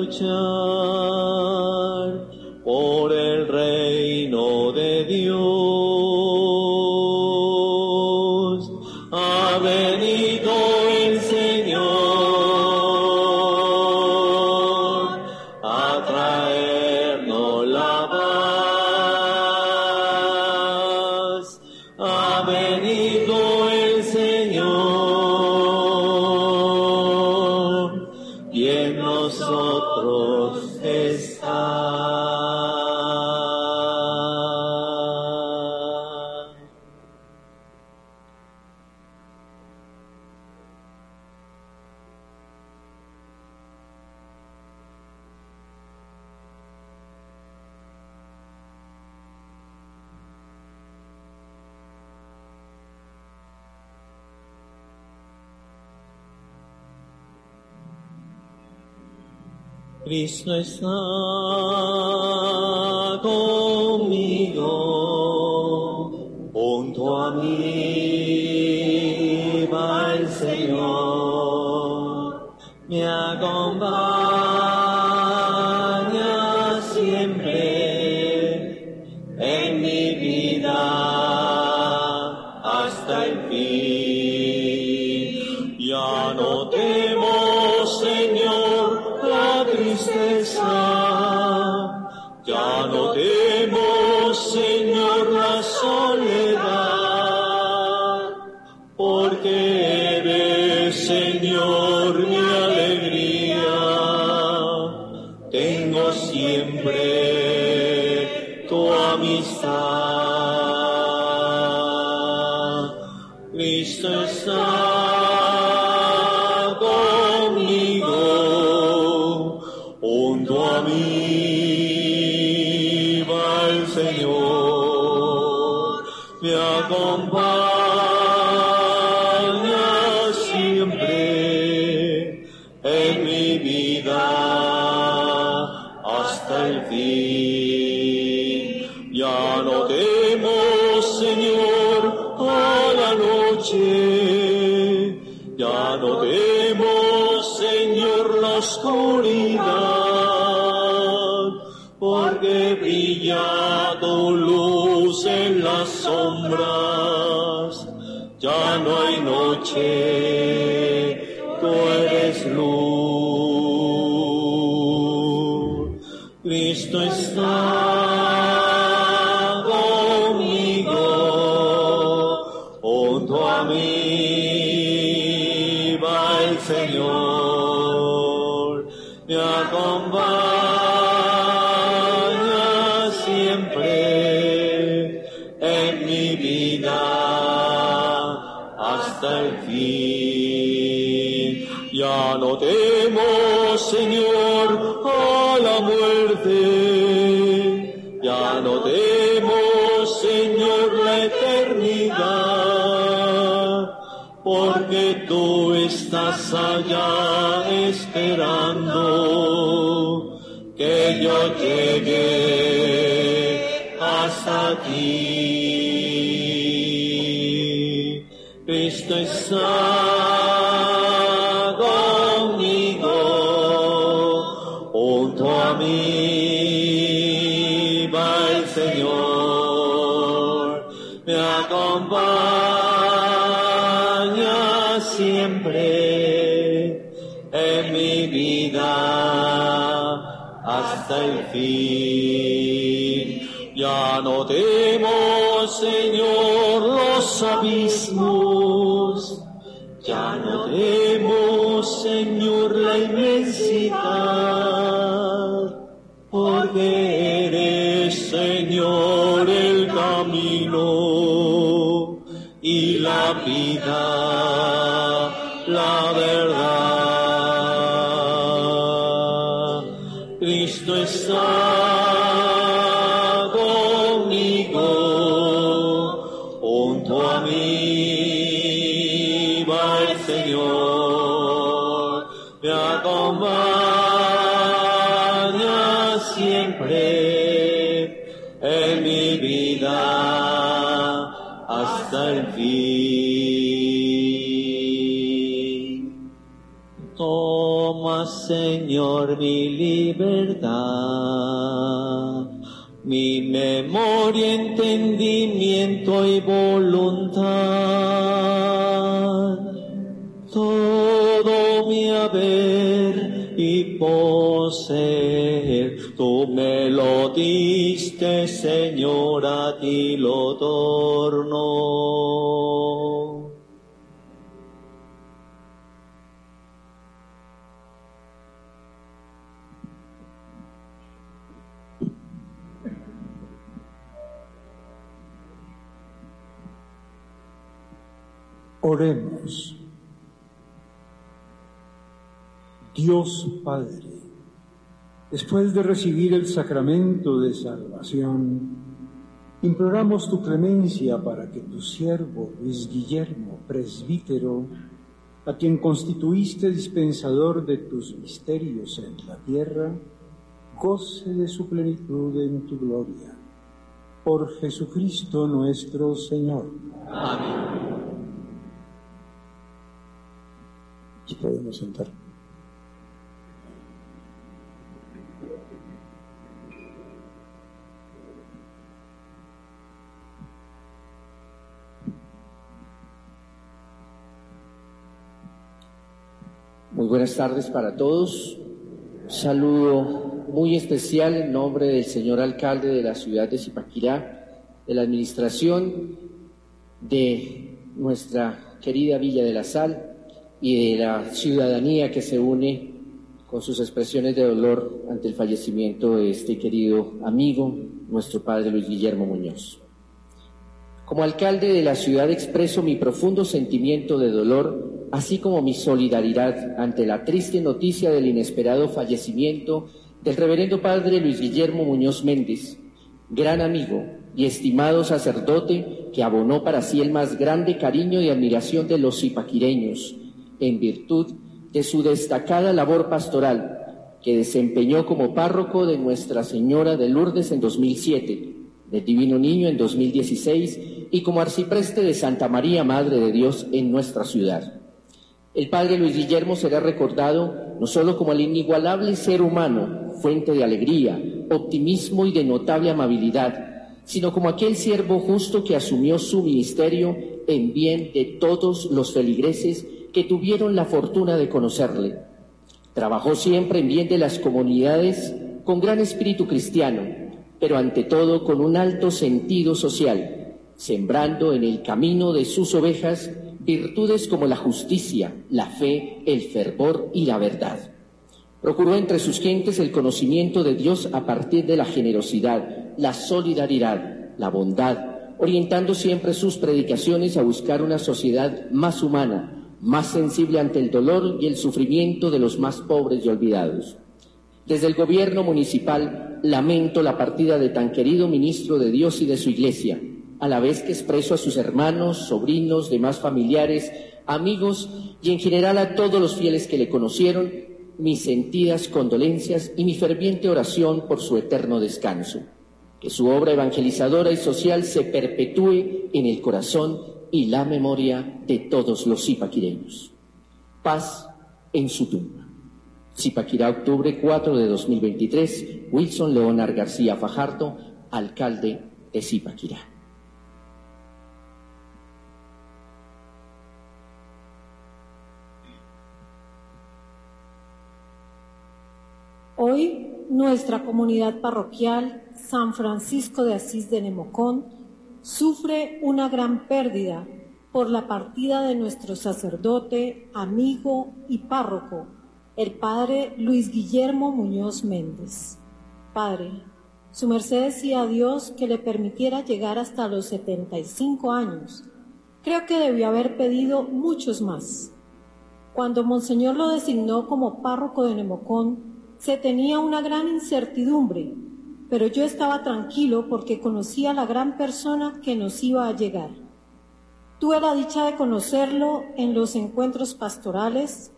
Church. Jose तेरा los abismos. Ya no temo, Señor, la inmensidad. Porque eres, Señor, el camino y la vida, la verdad. Cristo está hasta el fin. Toma, Señor, mi libertad, mi memoria, entendimiento y voluntad, todo mi haber y poseer. Tú me lo diste, Señor, a ti lo torno. Oremos. Dios Padre, después de recibir el sacramento de salvación, imploramos tu clemencia para que tu siervo Luis Guillermo, presbítero, a quien constituiste dispensador de tus misterios en la tierra, goce de su plenitud en tu gloria. Por Jesucristo nuestro Señor. Nos podemos sentar. Muy buenas tardes para todos. Saludo muy especial en nombre del señor alcalde de la ciudad de Zipaquirá, de la administración de nuestra querida Villa de la Sal y de la ciudadanía que se une con sus expresiones de dolor ante el fallecimiento de este querido amigo, nuestro padre Luis Guillermo Muñoz. Como alcalde de la ciudad expreso mi profundo sentimiento de dolor, así como mi solidaridad ante la triste noticia del inesperado fallecimiento del reverendo padre Luis Guillermo Muñoz Méndez, gran amigo y estimado sacerdote que abonó para sí el más grande cariño y admiración de los zipaquireños, en virtud de su destacada labor pastoral que desempeñó como párroco de Nuestra Señora de Lourdes en 2007, del Divino Niño en 2016 y como arcipreste de Santa María, Madre de Dios, en nuestra ciudad. El padre Luis Guillermo será recordado no solo como el inigualable ser humano, fuente de alegría, optimismo y de notable amabilidad, sino como aquel siervo justo que asumió su ministerio en bien de todos los feligreses que tuvieron la fortuna de conocerle. Trabajó siempre en bien de las comunidades con gran espíritu cristiano, pero ante todo con un alto sentido social, sembrando en el camino de sus ovejas virtudes como la justicia, la fe, el fervor y la verdad. Procuró entre sus gentes el conocimiento de Dios a partir de la generosidad, la solidaridad, la bondad, orientando siempre sus predicaciones a buscar una sociedad más humana, más sensible ante el dolor y el sufrimiento de los más pobres y olvidados. Desde el gobierno municipal lamento la partida de tan querido ministro de Dios y de su iglesia, a la vez que expreso a sus hermanos, sobrinos, demás familiares, amigos y en general a todos los fieles que le conocieron mis sentidas condolencias y mi ferviente oración por su eterno descanso. Que su obra evangelizadora y social se perpetúe en el corazón y la memoria de todos los zipaquireños. Paz en su tumba. Zipaquirá, octubre 4 de 2023, Wilson Leonar García Fajardo, alcalde de Zipaquirá. Hoy nuestra comunidad parroquial San Francisco de Asís de Nemocón sufre una gran pérdida por la partida de nuestro sacerdote, amigo y párroco, el padre Luis Guillermo Muñoz Méndez. Padre, su merced decía a Dios que le permitiera llegar hasta los 75 años. Creo que debió haber pedido muchos más. Cuando Monseñor lo designó como párroco de Nemocón, se tenía una gran incertidumbre, pero yo estaba tranquilo porque conocía la gran persona que nos iba a llegar. Tuve la dicha de conocerlo en los encuentros pastorales,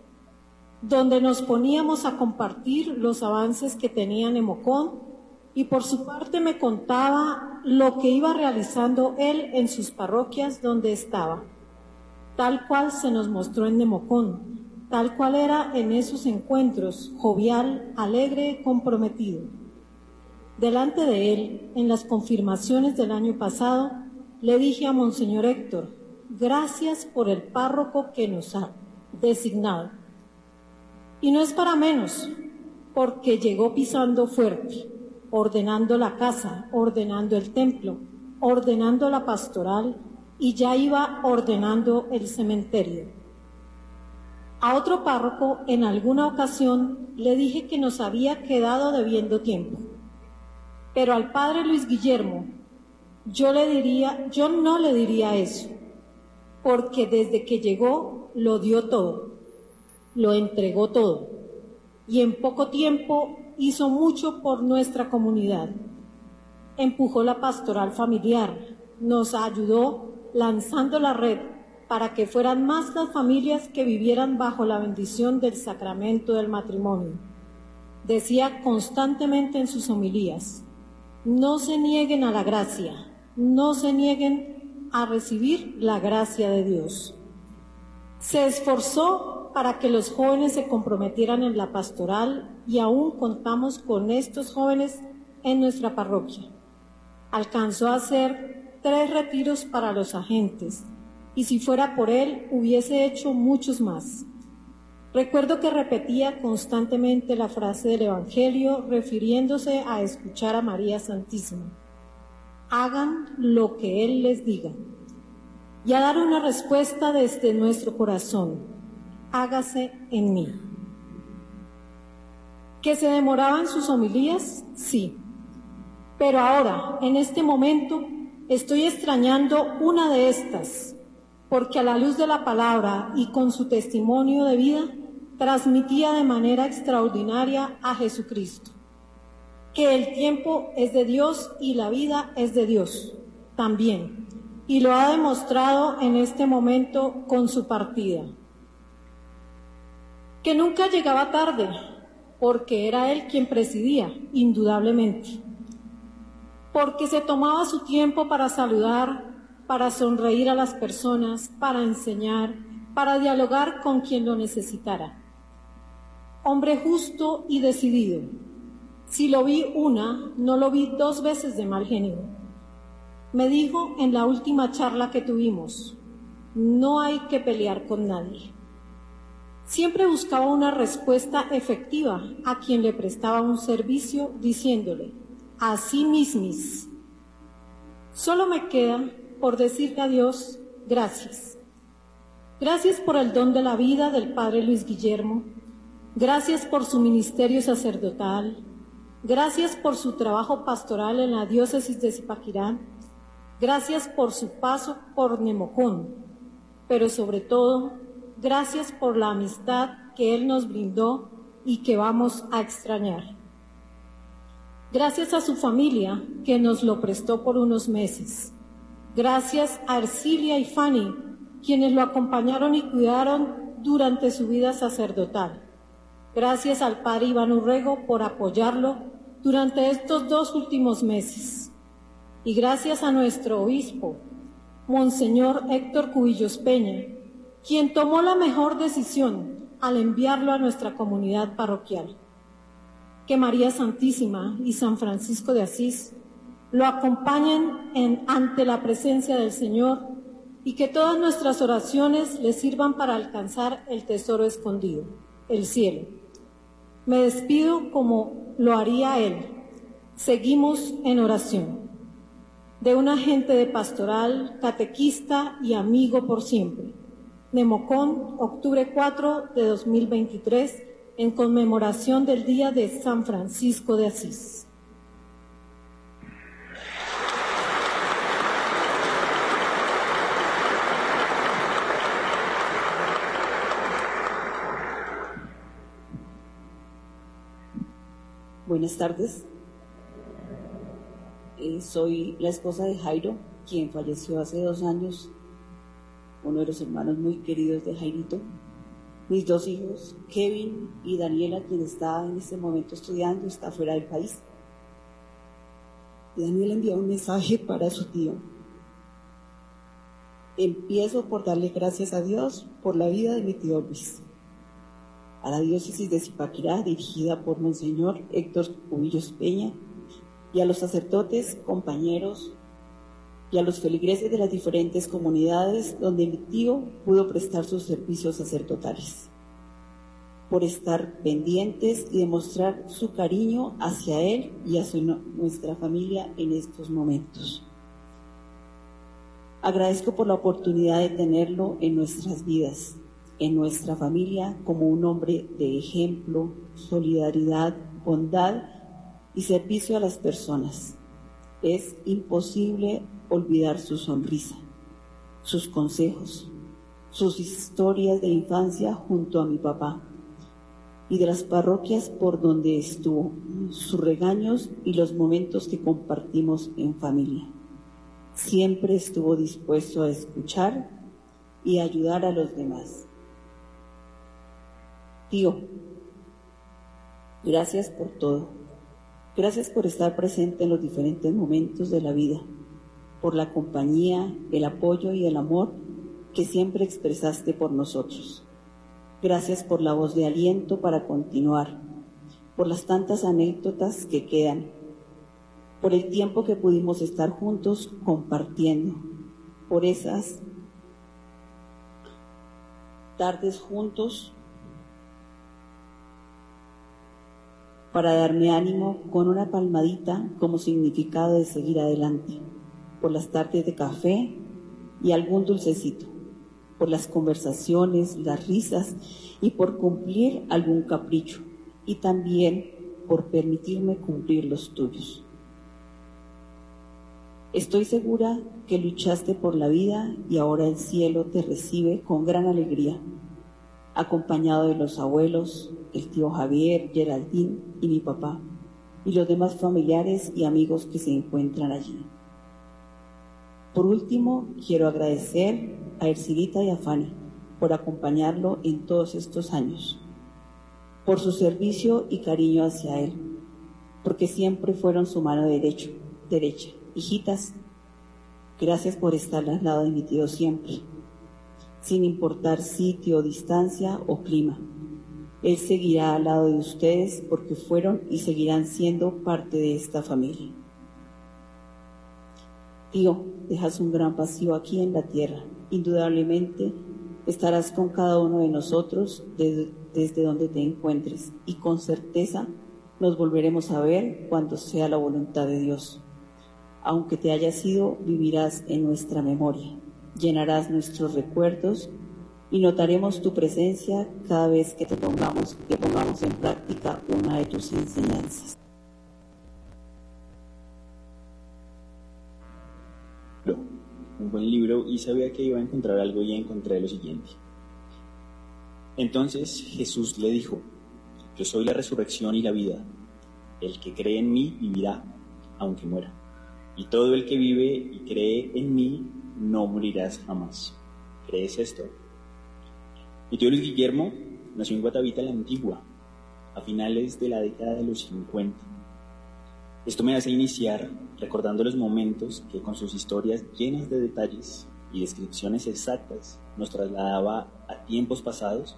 donde nos poníamos a compartir los avances que tenía Nemocón y por su parte me contaba lo que iba realizando él en sus parroquias donde estaba, tal cual se nos mostró en Nemocón, tal cual era en esos encuentros, jovial, alegre, comprometido. Delante de él, en las confirmaciones del año pasado, le dije a Monseñor Héctor, gracias por el párroco que nos ha designado. Y no es para menos, porque llegó pisando fuerte, ordenando la casa, ordenando el templo, ordenando la pastoral y ya iba ordenando el cementerio. A otro párroco en alguna ocasión le dije que nos había quedado debiendo tiempo. Pero al padre Luis Guillermo yo le diría, yo no le diría eso, porque desde que llegó lo dio todo, lo entregó todo y en poco tiempo hizo mucho por nuestra comunidad. Empujó la pastoral familiar, nos ayudó lanzando la red para que fueran más las familias que vivieran bajo la bendición del sacramento del matrimonio. Decía constantemente en sus homilías, no se nieguen a la gracia, no se nieguen a recibir la gracia de Dios. Se esforzó para que los jóvenes se comprometieran en la pastoral y aún contamos con estos jóvenes en nuestra parroquia. Alcanzó a hacer tres retiros para los agentes, y si fuera por él hubiese hecho muchos más. Recuerdo que repetía constantemente la frase del Evangelio refiriéndose a escuchar a María Santísima. Hagan lo que Él les diga. Y a dar una respuesta desde nuestro corazón. Hágase en mí. ¿Que se demoraban sus homilías? Sí. Pero ahora, en este momento, estoy extrañando una de estas, porque a la luz de la palabra y con su testimonio de vida, transmitía de manera extraordinaria a Jesucristo, que el tiempo es de Dios y la vida es de Dios también, y lo ha demostrado en este momento con su partida. Que nunca llegaba tarde, porque era él quien presidía, indudablemente, porque se tomaba su tiempo para saludar, para sonreír a las personas, para enseñar, para dialogar con quien lo necesitara hombre justo y decidido. Si lo vi una, no lo vi dos veces de mal genio. Me dijo en la última charla que tuvimos, no hay que pelear con nadie. Siempre buscaba una respuesta efectiva a quien le prestaba un servicio diciéndole, así mismis. Solo me queda por decirle a Dios, gracias. Gracias por el don de la vida del Padre Luis Guillermo, Gracias por su ministerio sacerdotal. Gracias por su trabajo pastoral en la diócesis de Zipaquirá. Gracias por su paso por Nemocón. Pero sobre todo, gracias por la amistad que Él nos brindó y que vamos a extrañar. Gracias a su familia que nos lo prestó por unos meses. Gracias a Ercilia y Fanny, quienes lo acompañaron y cuidaron durante su vida sacerdotal. Gracias al padre Iván Urrego por apoyarlo durante estos dos últimos meses. Y gracias a nuestro obispo, Monseñor Héctor Cubillos Peña, quien tomó la mejor decisión al enviarlo a nuestra comunidad parroquial. Que María Santísima y San Francisco de Asís lo acompañen en, ante la presencia del Señor y que todas nuestras oraciones le sirvan para alcanzar el tesoro escondido, el cielo. Me despido como lo haría Él. Seguimos en oración. De un agente de pastoral, catequista y amigo por siempre. Nemocón, octubre 4 de 2023, en conmemoración del Día de San Francisco de Asís. Buenas tardes. Eh, soy la esposa de Jairo, quien falleció hace dos años, uno de los hermanos muy queridos de Jairito. Mis dos hijos, Kevin y Daniela, quien está en este momento estudiando, está fuera del país. Daniela envió un mensaje para su tío. Empiezo por darle gracias a Dios por la vida de mi tío Luis a la diócesis de Zipaquirá, dirigida por Monseñor Héctor Cubillos Peña, y a los sacerdotes, compañeros, y a los feligreses de las diferentes comunidades donde mi tío pudo prestar sus servicios sacerdotales, por estar pendientes y demostrar su cariño hacia él y hacia nuestra familia en estos momentos. Agradezco por la oportunidad de tenerlo en nuestras vidas en nuestra familia como un hombre de ejemplo, solidaridad, bondad y servicio a las personas. Es imposible olvidar su sonrisa, sus consejos, sus historias de infancia junto a mi papá y de las parroquias por donde estuvo, sus regaños y los momentos que compartimos en familia. Siempre estuvo dispuesto a escuchar y ayudar a los demás. Tío, gracias por todo. Gracias por estar presente en los diferentes momentos de la vida, por la compañía, el apoyo y el amor que siempre expresaste por nosotros. Gracias por la voz de aliento para continuar, por las tantas anécdotas que quedan, por el tiempo que pudimos estar juntos compartiendo, por esas tardes juntos para darme ánimo con una palmadita como significado de seguir adelante, por las tardes de café y algún dulcecito, por las conversaciones, las risas y por cumplir algún capricho y también por permitirme cumplir los tuyos. Estoy segura que luchaste por la vida y ahora el cielo te recibe con gran alegría, acompañado de los abuelos, el tío Javier, Geraldine y mi papá, y los demás familiares y amigos que se encuentran allí. Por último, quiero agradecer a Ercilita y a Fanny por acompañarlo en todos estos años, por su servicio y cariño hacia él, porque siempre fueron su mano derecha. Hijitas, gracias por estar al lado de mi tío siempre, sin importar sitio, distancia o clima. Él seguirá al lado de ustedes porque fueron y seguirán siendo parte de esta familia. Tío, dejas un gran vacío aquí en la tierra. Indudablemente estarás con cada uno de nosotros desde, donde te encuentres y con certeza nos volveremos a ver cuando sea la voluntad de Dios. Aunque te hayas ido, vivirás en nuestra memoria, llenarás nuestros recuerdos y notaremos tu presencia cada vez que te pongamos, que pongamos en práctica una de tus enseñanzas. un buen libro y sabía que iba a encontrar algo y encontré lo siguiente. Entonces Jesús le dijo, yo soy la resurrección y la vida. El que cree en mí vivirá, aunque muera. Y todo el que vive y cree en mí no morirás jamás. ¿Crees esto? Mi tío Luis Guillermo nació en Guatavita la Antigua, a finales de la década de los 50. Esto me hace iniciar recordando los momentos que con sus historias llenas de detalles y descripciones exactas nos trasladaba a tiempos pasados,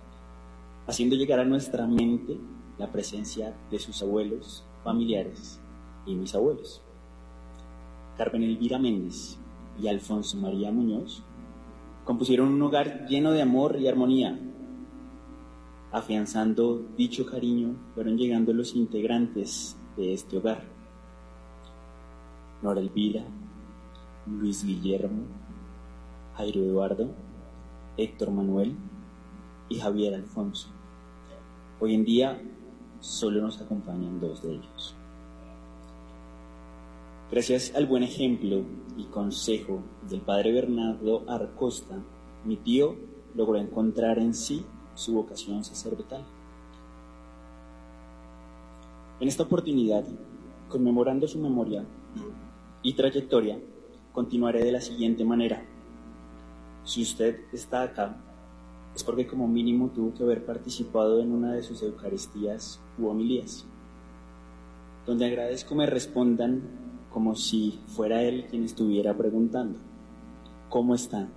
haciendo llegar a nuestra mente la presencia de sus abuelos, familiares y mis abuelos. Carmen Elvira Méndez y Alfonso María Muñoz compusieron un hogar lleno de amor y armonía. Afianzando dicho cariño, fueron llegando los integrantes de este hogar Nora Elvira, Luis Guillermo, Jairo Eduardo, Héctor Manuel y Javier Alfonso. Hoy en día solo nos acompañan dos de ellos. Gracias al buen ejemplo y consejo del padre Bernardo Arcosta, mi tío logró encontrar en sí su vocación sacerdotal. En esta oportunidad, conmemorando su memoria, y trayectoria, continuaré de la siguiente manera. Si usted está acá, es porque como mínimo tuvo que haber participado en una de sus Eucaristías u homilías, donde agradezco me respondan como si fuera él quien estuviera preguntando, ¿cómo están?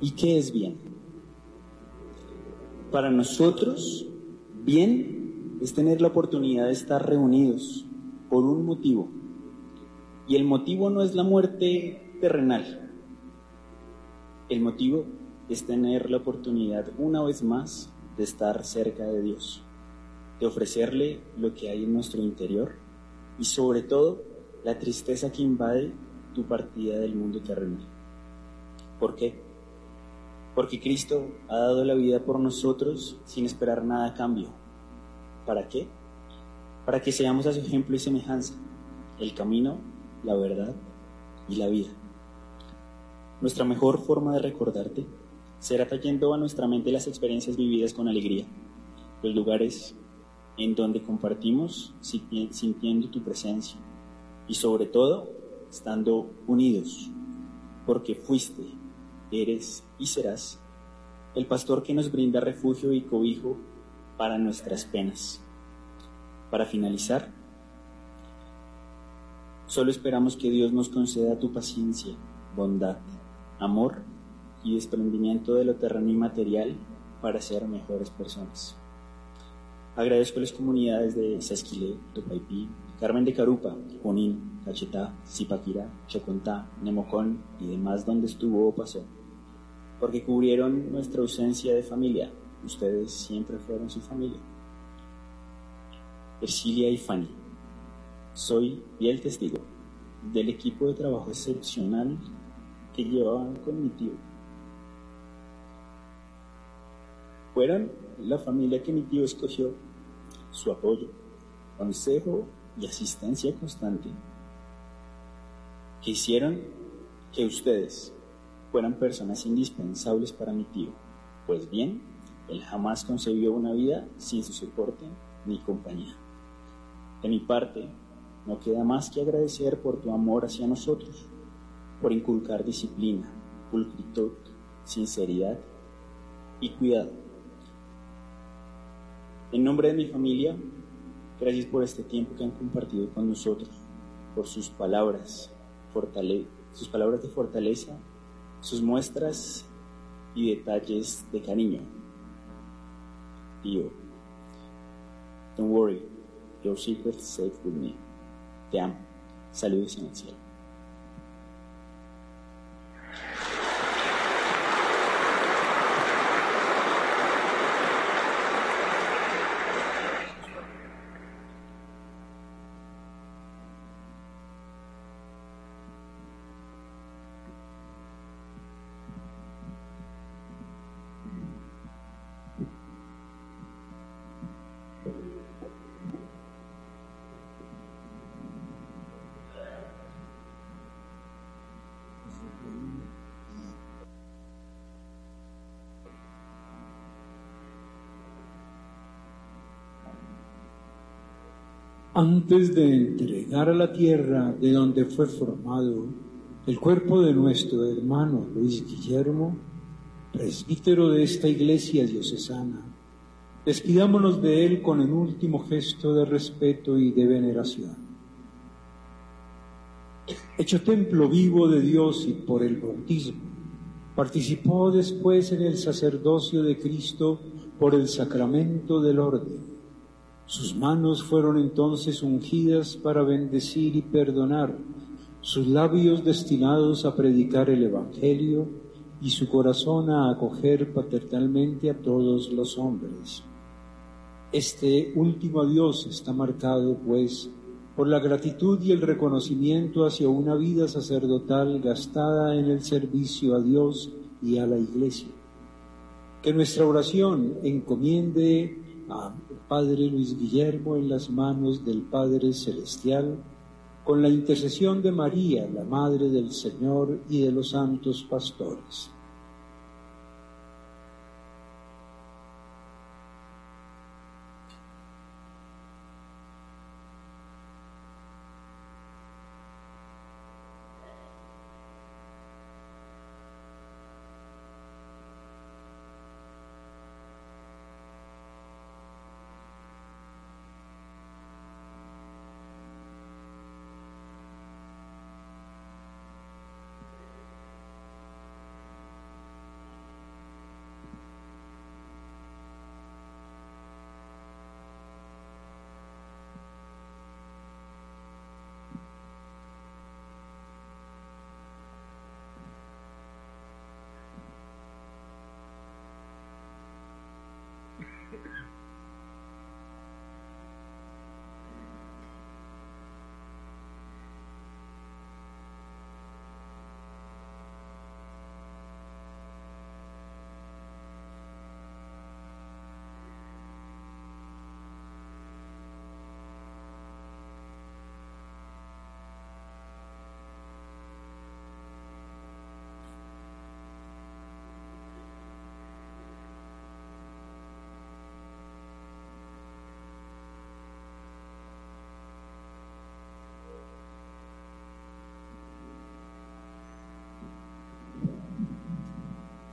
¿Y qué es bien? Para nosotros, bien es tener la oportunidad de estar reunidos por un motivo. Y el motivo no es la muerte terrenal. El motivo es tener la oportunidad una vez más de estar cerca de Dios, de ofrecerle lo que hay en nuestro interior y sobre todo la tristeza que invade tu partida del mundo terrenal. ¿Por qué? Porque Cristo ha dado la vida por nosotros sin esperar nada a cambio. ¿Para qué? para que seamos a su ejemplo y semejanza, el camino, la verdad y la vida. Nuestra mejor forma de recordarte será trayendo a nuestra mente las experiencias vividas con alegría, los lugares en donde compartimos sintiendo tu presencia y sobre todo estando unidos, porque fuiste, eres y serás el pastor que nos brinda refugio y cobijo para nuestras penas. Para finalizar, solo esperamos que Dios nos conceda tu paciencia, bondad, amor y desprendimiento de lo terreno y material para ser mejores personas. Agradezco a las comunidades de Sasquilé, Topaipí, Carmen de Carupa, Junín, Cachetá, Zipaquirá, Chocontá, Nemocón y demás donde estuvo o pasó, porque cubrieron nuestra ausencia de familia. Ustedes siempre fueron su familia. Ercilia y Fanny. Soy el testigo del equipo de trabajo excepcional que llevaban con mi tío. Fueron la familia que mi tío escogió, su apoyo, consejo y asistencia constante Quisieron que ustedes fueran personas indispensables para mi tío. Pues bien, él jamás concebió una vida sin su soporte ni compañía. De mi parte, no queda más que agradecer por tu amor hacia nosotros, por inculcar disciplina, pulcritud, sinceridad y cuidado. En nombre de mi familia, gracias por este tiempo que han compartido con nosotros, por sus palabras, sus palabras de fortaleza, sus muestras y detalles de cariño. Tío, don't worry, your secret is safe with me. Te amo. Saludos en el cielo. Antes de entregar a la tierra de donde fue formado el cuerpo de nuestro hermano Luis Guillermo, presbítero de esta iglesia diocesana, despidámonos de él con el último gesto de respeto y de veneración. Hecho templo vivo de Dios y por el bautismo, participó después en el sacerdocio de Cristo por el sacramento del orden sus manos fueron entonces ungidas para bendecir y perdonar, sus labios destinados a predicar el Evangelio y su corazón a acoger paternalmente a todos los hombres. Este último adiós está marcado, pues, por la gratitud y el reconocimiento hacia una vida sacerdotal gastada en el servicio a Dios y a la Iglesia. Que nuestra oración encomiende a Padre Luis Guillermo en las manos del Padre Celestial, con la intercesión de María, la Madre del Señor y de los santos pastores.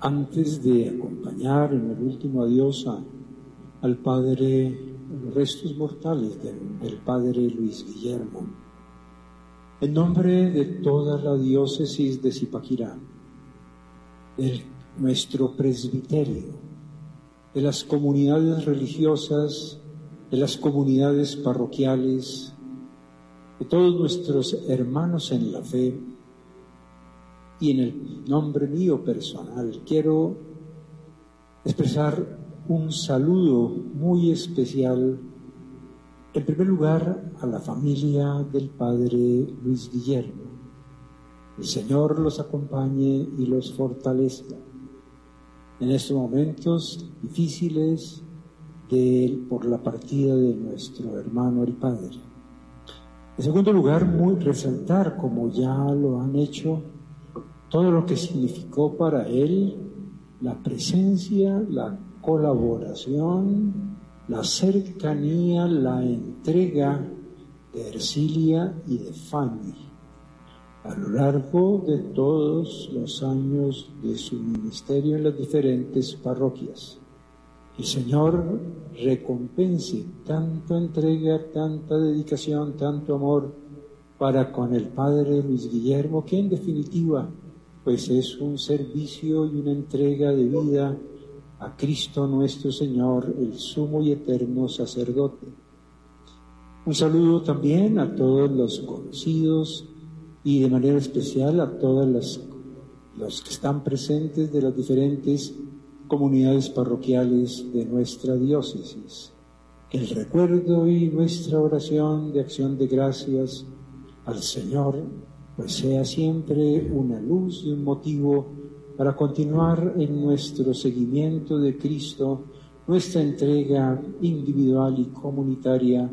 Antes de acompañar en el último adiós al Padre, los restos mortales del, Padre Luis Guillermo. En nombre de toda la diócesis de Zipaquirá, de nuestro presbiterio, de las comunidades religiosas, de las comunidades parroquiales, de todos nuestros hermanos en la fe, y en el nombre mío personal quiero expresar un saludo muy especial, en primer lugar, a la familia del Padre Luis Guillermo. El Señor los acompañe y los fortalezca en estos momentos difíciles de, por la partida de nuestro hermano el Padre. En segundo lugar, muy resaltar, como ya lo han hecho, todo lo que significó para él la presencia, la colaboración, la cercanía, la entrega de Ercilia y de Fanny a lo largo de todos los años de su ministerio en las diferentes parroquias. El Señor recompense tanta entrega, tanta dedicación, tanto amor para con el Padre Luis Guillermo, que en definitiva pues es un servicio y una entrega de vida a Cristo nuestro Señor, el sumo y eterno sacerdote. Un saludo también a todos los conocidos y de manera especial a todos los que están presentes de las diferentes comunidades parroquiales de nuestra diócesis. El recuerdo y nuestra oración de acción de gracias al Señor pues sea siempre una luz y un motivo para continuar en nuestro seguimiento de Cristo, nuestra entrega individual y comunitaria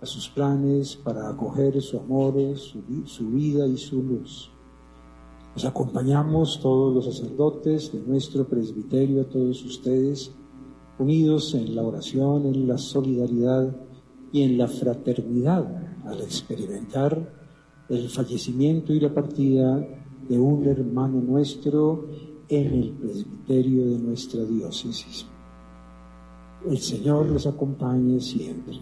a sus planes para acoger su amor, su, su vida y su luz. Nos acompañamos todos los sacerdotes de nuestro presbiterio, a todos ustedes, unidos en la oración, en la solidaridad y en la fraternidad al experimentar el fallecimiento y la partida de un hermano nuestro en el presbiterio de nuestra diócesis. El Señor los acompañe siempre.